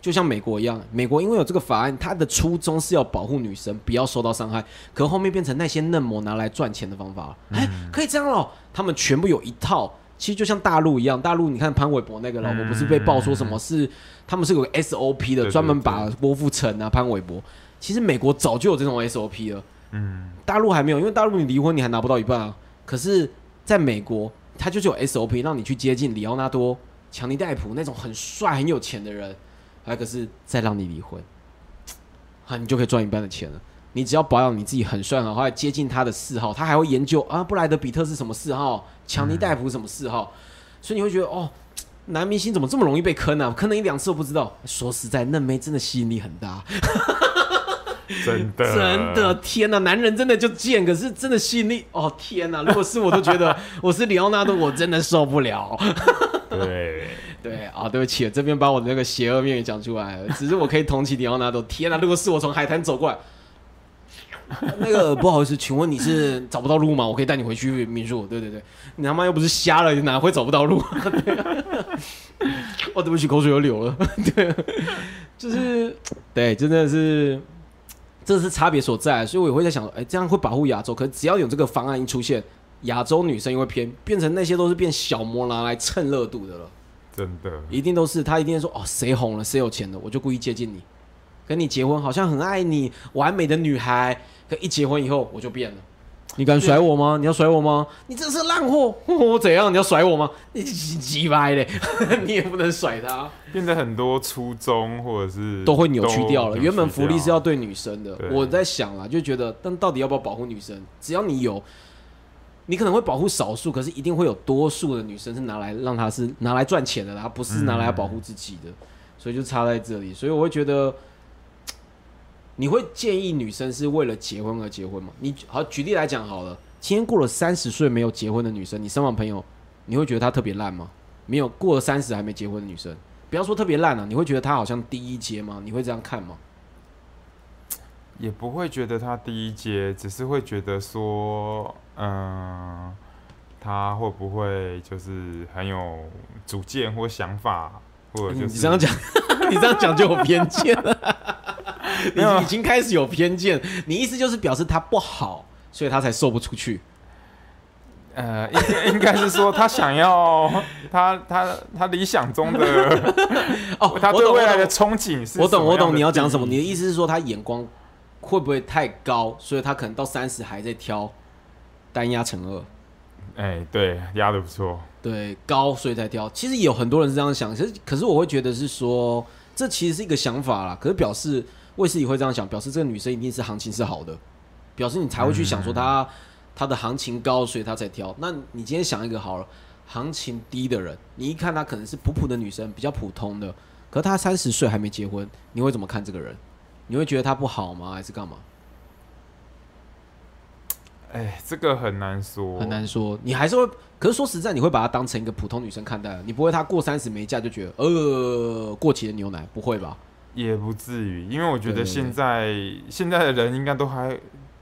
就像美国一样，美国因为有这个法案，它的初衷是要保护女生不要受到伤害，可后面变成那些嫩模拿来赚钱的方法了。哎、可以这样哦，他们全部有一套。其实就像大陆一样，大陆你看潘玮柏那个老婆不是被爆说什么是他们是有个 SOP 的，对专门把郭富城啊、潘玮柏，其实美国早就有这种 SOP 了。嗯，大陆还没有，因为大陆你离婚你还拿不到一半啊。可是在美国，他就是有 SOP 让你去接近里奥纳多、强尼戴普那种很帅、很有钱的人，还可是再让你离婚，啊，你就可以赚一半的钱了。你只要保养你自己很帅很好，接近他的嗜好，他还会研究啊，布莱德比特是什么嗜好，强尼戴普什么嗜好，所以你会觉得哦，男明星怎么这么容易被坑啊？坑了一两次都不知道。说实在，嫩妹真的吸引力很大。真的 真的，天哪，男人真的就贱，可是真的吸引力，哦天哪！如果是我都觉得 我是里奥纳多，我真的受不了。对，对啊，对不起，这边把我的那个邪恶面也讲出来了。只是我可以同情里奥纳多。天哪，如果是我从海滩走过来，那个不好意思，请问你是找不到路吗？我可以带你回去民宿。对对对，你他妈又不是瞎了，你哪会找不到路？对 哦，对不起，口水又流了。对，就是对，真的是。这是差别所在，所以我也会在想，哎，这样会保护亚洲。可是只要有这个方案一出现，亚洲女生因为偏变成那些都是变小魔拿来蹭热度的了。真的，一定都是他一定说哦，谁红了，谁有钱了，我就故意接近你，跟你结婚，好像很爱你，完美的女孩。可一结婚以后，我就变了。你敢甩我吗？你要甩我吗？你这是烂货！我 怎样？你要甩我吗？你鸡掰嘞！你也不能甩他，变得很多初衷或者是都会扭曲掉了。原本福利是要对女生的，我在想啦，就觉得，但到底要不要保护女生？只要你有，你可能会保护少数，可是一定会有多数的女生是拿来让她是拿来赚钱的啦，她不是拿来保护自己的，所以就差在这里。所以我会觉得，你会建议女生是为了结婚而结婚吗？你好，举例来讲好了，今天过了三十岁没有结婚的女生，你身旁朋友，你会觉得她特别烂吗？没有过了三十还没结婚的女生，不要说特别烂了、你会觉得她好像第一阶吗？你会这样看吗？也不会觉得她第一阶，只是会觉得说，嗯、他会不会就是很有主见或想法，或者就是、嗯你这样讲，你这样讲就有偏见了。你已经开始有偏见，你意思就是表示他不好，所以他才售不出去。呃，应该应该是说他想要 他他他理想中的哦，他对未来的憧憬是我懂，我懂你要讲什么。你的意思是说他眼光会不会太高，所以他可能到三十还在挑单压乘二。哎，对，压的不错，对，高所以才挑。其实有很多人是这样想，其实可是我会觉得是说，这其实是一个想法啦。可是表示卫斯理会这样想，表示这个女生一定是行情是好的，表示你才会去想说她、她的行情高，所以她才挑。那你今天想一个好了，行情低的人，你一看她可能是普普的女生，比较普通的，可是她三十岁还没结婚，你会怎么看这个人？你会觉得她不好吗？还是干嘛？哎，这个很难说，很难说，你还是会。可是说实在，你会把她当成一个普通女生看待，你不会她过三十没嫁就觉得呃过期的牛奶，不会吧？也不至于，因为我觉得现在现在的人应该都还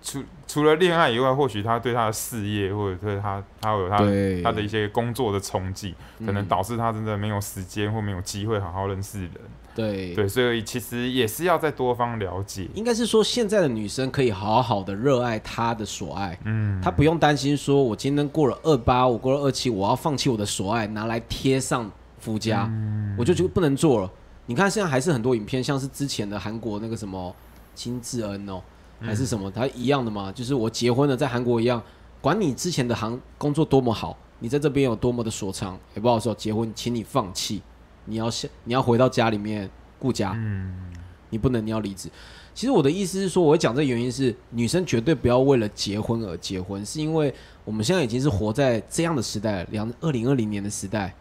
除除了恋爱以外，或许他对他的事业或者对他他有他对。他的一些工作的冲击，可能嗯导致他真的没有时间或没有机会好好认识人。对。对，所以其实也是要在多方了解。应该是说现在的女生可以好好的热爱她的所爱，嗯，她不用担心说我今天过了二八，我过了二七，我要放弃我的所爱，拿来贴上夫家，嗯。我就觉得不能做了。你看现在还是很多影片，像是之前的韩国那个什么金智恩哦，还是什么，他一样的嘛，就是我结婚了，在韩国一样，管你之前的行工作多么好，你在这边有多么的所长，也不好说结婚，请你放弃，你要先你要回到家里面顾家，嗯，你不能你要离职。其实我的意思是说，我会讲这个原因是，女生绝对不要为了结婚而结婚，是因为我们现在已经是活在这样的时代了，两二零二零年的时代，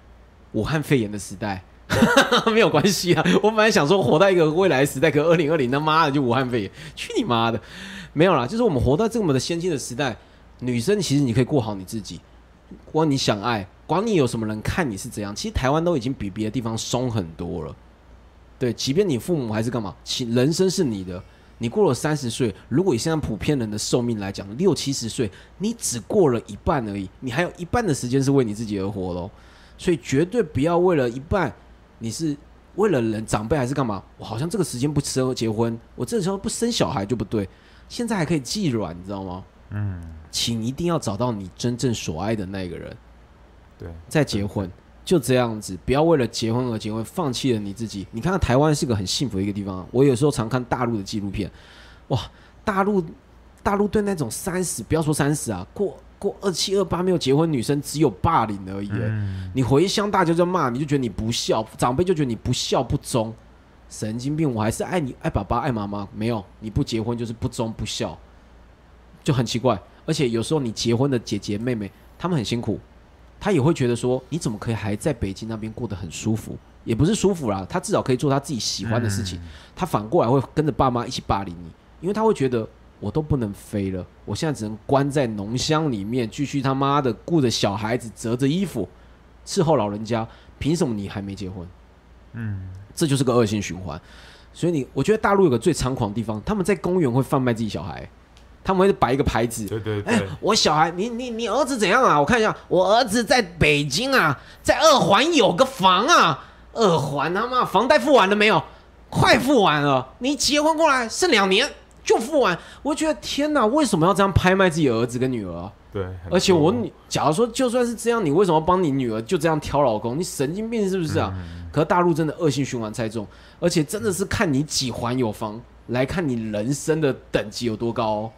武汉肺炎的时代，没有关系啊。我本来想说活在一个未来时代，可二零二零他妈的就武汉肺炎，去你妈的！没有啦，就是我们活在这么的先进的时代，女生其实你可以过好你自己，光你想爱，管你有什么人看你是怎样，其实台湾都已经比别的地方松很多了。对，即便你父母还是干嘛，其人生是你的。你过了三十岁，如果以现在普遍人的寿命来讲，六七十岁，你只过了一半而已，你还有一半的时间是为你自己而活喽。所以绝对不要为了一半，你是为了人长辈还是干嘛？我好像这个时间不适合结婚，我这时候不生小孩就不对。现在还可以寄卵，你知道吗？嗯，请一定要找到你真正所爱的那个人，对，再结婚。就这样子，不要为了结婚而结婚，放弃了你自己。你看看台湾是个很幸福的一个地方啊。我有时候常看大陆的纪录片，哇，大陆大陆对那种三十，不要说三十啊，过过二七二八没有结婚女生只有霸凌而已、你回乡大家就骂，你就觉得你不孝，长辈就觉得你不孝不忠，神经病！我还是爱你爱爸爸爱妈妈，没有你不结婚就是不忠不孝，就很奇怪。而且有时候你结婚的姐姐妹妹，她们很辛苦，她也会觉得说，你怎么可以还在北京那边过得很舒服？也不是舒服啦，她至少可以做她自己喜欢的事情。她反过来会跟着爸妈一起霸凌你，因为她会觉得我都不能飞了，我现在只能关在农乡里面，继续他妈的顾着小孩子，折着衣服伺候老人家。凭什么你还没结婚？嗯，这就是个恶性循环。所以你，我觉得大陆有个最猖狂的地方，他们在公园会贩卖自己小孩，他们会摆一个牌子，对对哎对，，我小孩，你你你儿子怎样啊？我看一下，我儿子在北京啊，在二环有个房啊，二环他妈房贷付完了没有？快付完了，你结婚过来剩两年就付完。我觉得天哪，为什么要这样拍卖自己儿子跟女儿啊？对，而且我多女，假如说就算是这样，你为什么帮你女儿就这样挑老公？你神经病是不是啊？嗯可是大陆真的恶性循环太重，而且真的是看你几环有房来看你人生的等级有多高、哦。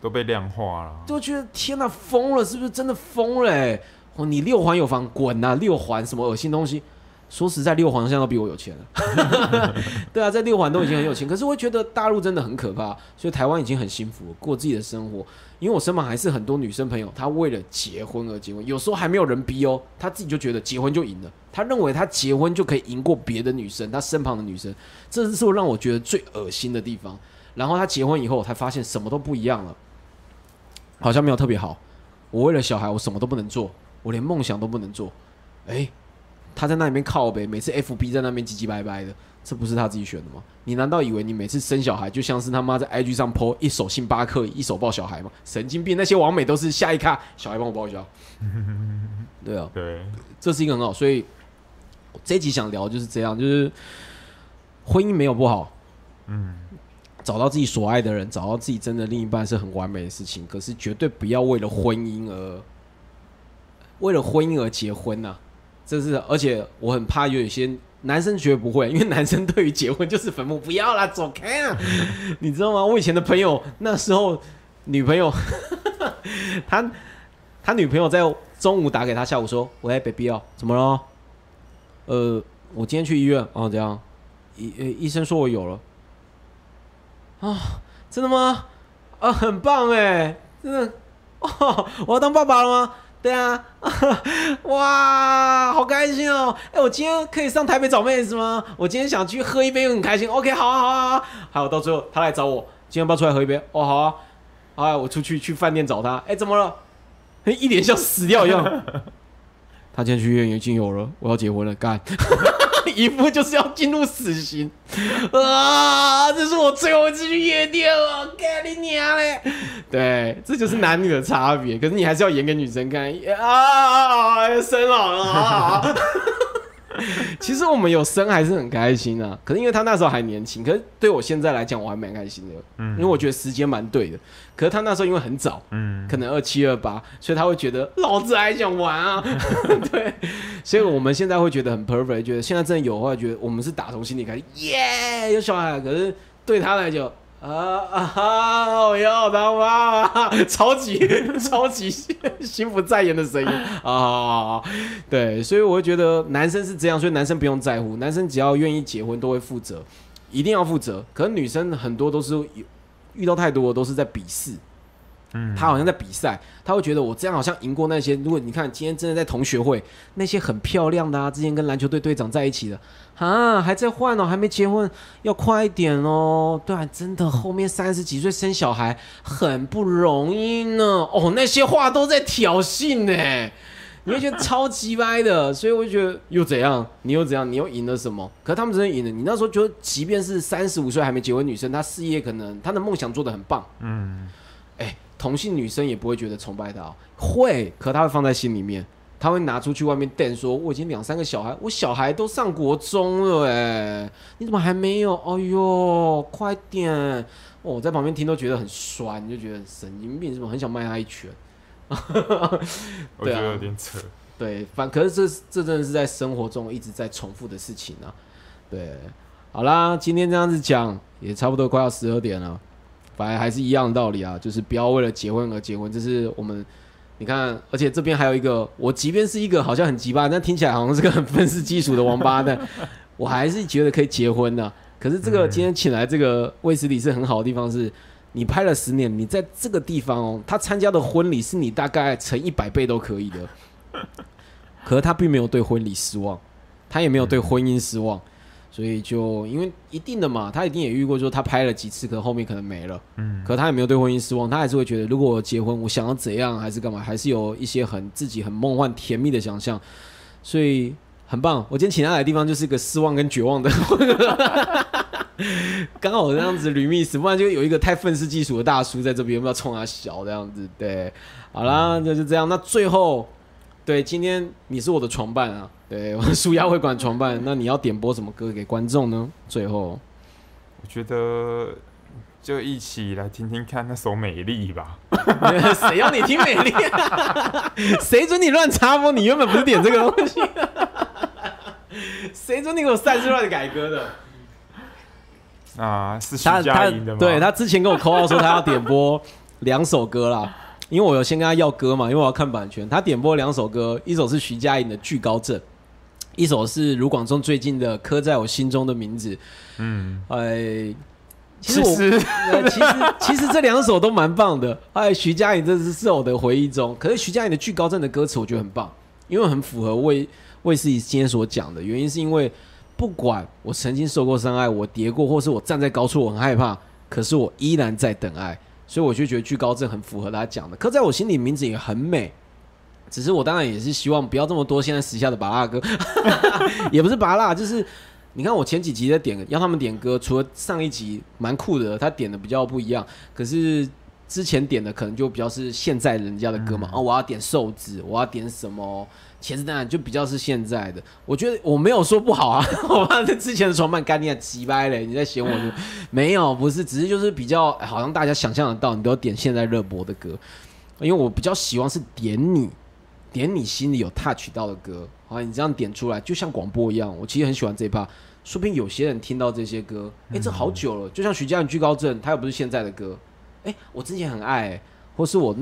都被量化了，就觉得天哪，疯了，是不是真的疯了、欸？哦，你六环有房，滚呐、六环什么恶心东西？说实在，六环现在都比我有钱了。对啊，在六环都已经很有钱，可是我会觉得大陆真的很可怕，所以台湾已经很幸福，过自己的生活。因为我身旁还是很多女生朋友，她为了结婚而结婚，有时候还没有人逼哦，她自己就觉得结婚就赢了，她认为她结婚就可以赢过别的女生，她身旁的女生，这是让我觉得最恶心的地方。然后她结婚以后，才发现什么都不一样了，好像没有特别好。我为了小孩，我什么都不能做，我连梦想都不能做。诶，他在那里面靠呗，每次 FB 在那边唧唧歪歪的，这不是他自己选的吗？你难道以为你每次生小孩就像是他妈在 IG 上 po 一手星巴克，一手抱小孩吗？神经病！那些网美都是下一卡小孩帮我抱一下。对啊，对，这是一个很好，所以这一集想聊就是这样，就是婚姻没有不好，嗯，找到自己所爱的人，找到自己真的另一半是很完美的事情，可是绝对不要为了婚姻而为了婚姻而结婚呐、这是而且我很怕有一些男生绝不会，因为男生对于结婚就是坟墓，不要啦，走开啊！你知道吗？我以前的朋友那时候女朋友，他他女朋友在中午打给他，下午说：“喂，baby 哦，怎么了？呃，我今天去医院哦，这样，医医生说我有了。”啊，真的吗？啊，很棒哎，真的哦，我要当爸爸了吗？对啊，哇，好开心哦！哎，我今天可以上台北找妹子吗？我今天想去喝一杯，很开心。OK，好啊，好啊，好啊。还有到最后他来找我，今天要不要出来喝一杯？哦，好啊，好啊，我出去去饭店找他。哎，怎么了？一脸像死掉一样。他今天去医院已经有了，我要结婚了，干。一副就是要进入死刑啊！这是我最后一次去夜店了，干你娘嘞！对，这就是男女的差别。可是你还是要演给女生看啊！生老了啊！其实我们有生还是很开心啊。可是因为他那时候还年轻，可是对我现在来讲，我还蛮开心的，嗯因为我觉得时间蛮对的。可是他那时候因为很早，嗯，可能二七二八，所以他会觉得老子还想玩啊，对，所以我们现在会觉得很 perfect，觉得现在真的有的话，觉得我们是打从心里开始，耶，有小孩，可是对他来讲。啊啊！我要当妈妈，超级超级心不在焉的声音啊！对，所以我会觉得男生是这样，所以男生不用在乎，男生只要愿意结婚都会负责，一定要负责。可是女生很多都是遇到太多都是在鄙视，嗯，他好像在比赛，他会觉得我这样好像赢过那些。如果你看今天真的在同学会，那些很漂亮的啊，之前跟篮球队队长在一起的啊，还在换哦，还没结婚，要快一点哦。对啊，真的后面三十几岁生小孩很不容易呢。哦，那些话都在挑衅呢。你会觉得超级歪的，所以我就觉得又怎样？你又怎样？你又赢了什么？可是他们真的赢了。你那时候觉得，即便是三十五岁还没结婚女生，她事业可能她的梦想做得很棒，嗯，哎，同性女生也不会觉得崇拜他哦，会，可他会放在心里面。他会拿出去外面瞪说：“我已经两三个小孩，我小孩都上国中了，哎，你怎么还没有？哎呦，快点！”哦，我在旁边听都觉得很酸，就觉得神经病，是不是很想卖他一拳？我觉对啊得有点扯。对，反可是这这真的是在生活中一直在重复的事情啊。对，好啦，今天这样子讲也差不多快要十二点了，反正还是一样的道理啊，就是不要为了结婚而结婚，这是我们你看，而且这边还有一个，我即便是一个好像很奇葩，但听起来好像是个很愤世嫉俗的王八蛋，我还是觉得可以结婚的、可是这个嗯今天请来这个卫斯理是很好的地方是。你拍了十年，你在这个地方哦，他参加的婚礼是你大概乘一百倍都可以的。可是他并没有对婚礼失望，他也没有对婚姻失望，所以就因为一定的嘛，他一定也遇过，说他拍了几次，可后面可能没了，嗯，可他也没有对婚姻失望，他还是会觉得，如果我结婚，我想要怎样，还是干嘛，还是有一些很自己很梦幻甜蜜的想象，所以很棒。我今天请他来的地方就是一个失望跟绝望的，刚好这样子吕密斯，不然就有一个太愤世嫉俗的大叔在这边，不知道冲他小这样子。对，好啦，那就这样。那最后，对，今天你是我的床伴啊，对，我是舒压会馆床伴。那你要点播什么歌给观众呢？最后，我觉得就一起来听听看那首《美丽》吧。谁要你听美丽、啊？谁准你乱插播？你原本不是点这个东西、谁准你给我擅自乱改歌的？啊，是徐佳莹的吗？对他之前跟我 call 说他要点播两首歌啦，因为我有先跟他要歌嘛，因为我要看版权。他点播两首歌，一首是徐佳莹的《惧高症》，一首是卢广仲最近的《刻在我心中的名字》。嗯，哎，其实我其实呃，其实其实这两首都蛮棒的。哎，徐佳莹这是是我的回忆中，可是徐佳莹的《巨高症》的歌词我觉得很棒，因为很符合魏魏斯怡今天所讲的原因，是因为不管我曾经受过伤害，我跌过，或是我站在高处我很害怕，可是我依然在等爱，所以我就觉得巨高症很符合他讲的。可在我心里名字也很美。只是我当然也是希望不要这么多现在时下的拔蜡歌，也不是拔蜡，就是你看我前几集在点要他们点歌，除了上一集蛮酷的，他点的比较不一样，可是之前点的可能就比较是现在人家的歌嘛，啊，我要点瘦子，我要点什么茄子蛋，就比较是现在的。我觉得我没有说不好啊，我怕之前的床伴干你还鸡掰嘞，你在嫌我没有，不是，只是就是比较好像大家想象得到，你都要点现在热播的歌，因为我比较喜欢是点你。点你心里有 touch 到的歌，好，你这样点出来，就像广播一样。我其实很喜欢这一 part，说不定有些人听到这些歌，哎、这好久了，就像徐佳莹《居高症》，他又不是现在的歌，哎、我之前很爱、或是我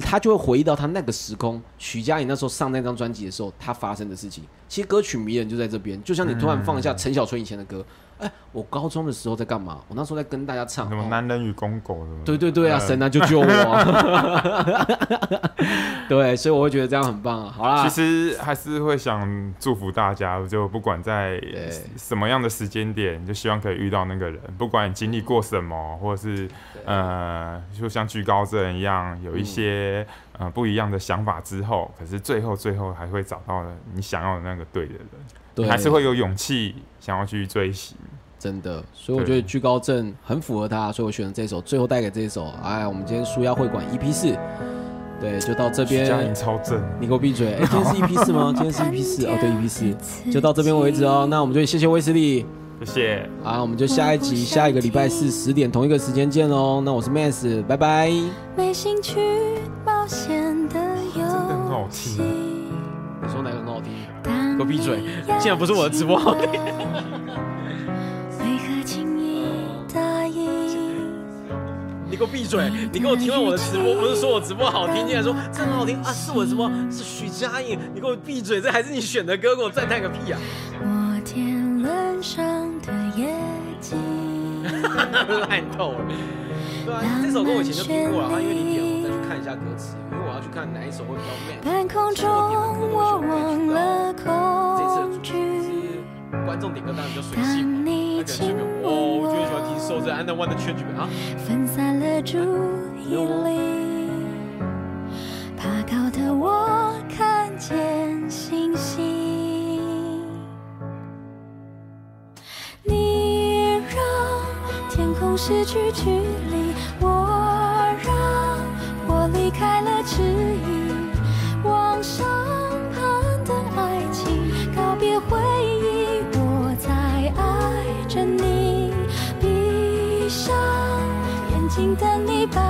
他就会回忆到他那个时空，许佳莹那时候上那张专辑的时候，他发生的事情。其实歌曲迷人就在这边，就像你突然放一下陈小春以前的歌，哎、我高中的时候在干嘛？我那时候在跟大家唱什么哦男人与公狗的？对对对啊，呃神啊，救救我、啊！对，所以我会觉得这样很棒啊。好啦，其实还是会想祝福大家，就不管在什么样的时间点，就希望可以遇到那个人，不管你经历过什么，或者是呃，就像居高症一样，有一些、呃不一样的想法之后，可是最后最后还会找到你想要的那个对的人，对你还是会有勇气想要去追寻。真的，所以我觉得居高症很符合他，所以我选了这首，最后带给这一首。哎，我们今天舒压会馆 EP 四，对，就到这边。超正，你给我闭嘴！哎、今天是 EP 四吗？今天是 EP 四哦，对，EP 四，就到这边为止哦。那我们就谢谢威斯利，谢谢，啊，我们就下一集下一个礼拜四十点同一个时间见喽。那我是 Max，拜拜。没兴趣冒险的真的很好游听戏。你说哪个很好听？当给我闭嘴你！竟然不是我的直播。为何轻易答应？你给我闭嘴！你给我听完我的直播，不是说我直播好听，竟然说这很好听啊！是我的直播，是许佳莹，你给我闭嘴！这还是你选的歌，给我赞叹个屁啊！摩天轮上的夜景，烂透了。对啊，这首歌我以前就听过了，因为你点，看一下歌词，因为我要去看哪一首会比较 man。半空中我忘了恐惧。观众点歌当然比较随性嘛，当你那可能随亲便哦，我就喜欢听吻瘦子 and one 的全曲啊。分散了注意力，爬高的我看见星星。你让天空失去距离，我我离开了迟疑往上攀登爱情告别回忆我在爱着你。闭上眼睛等你抱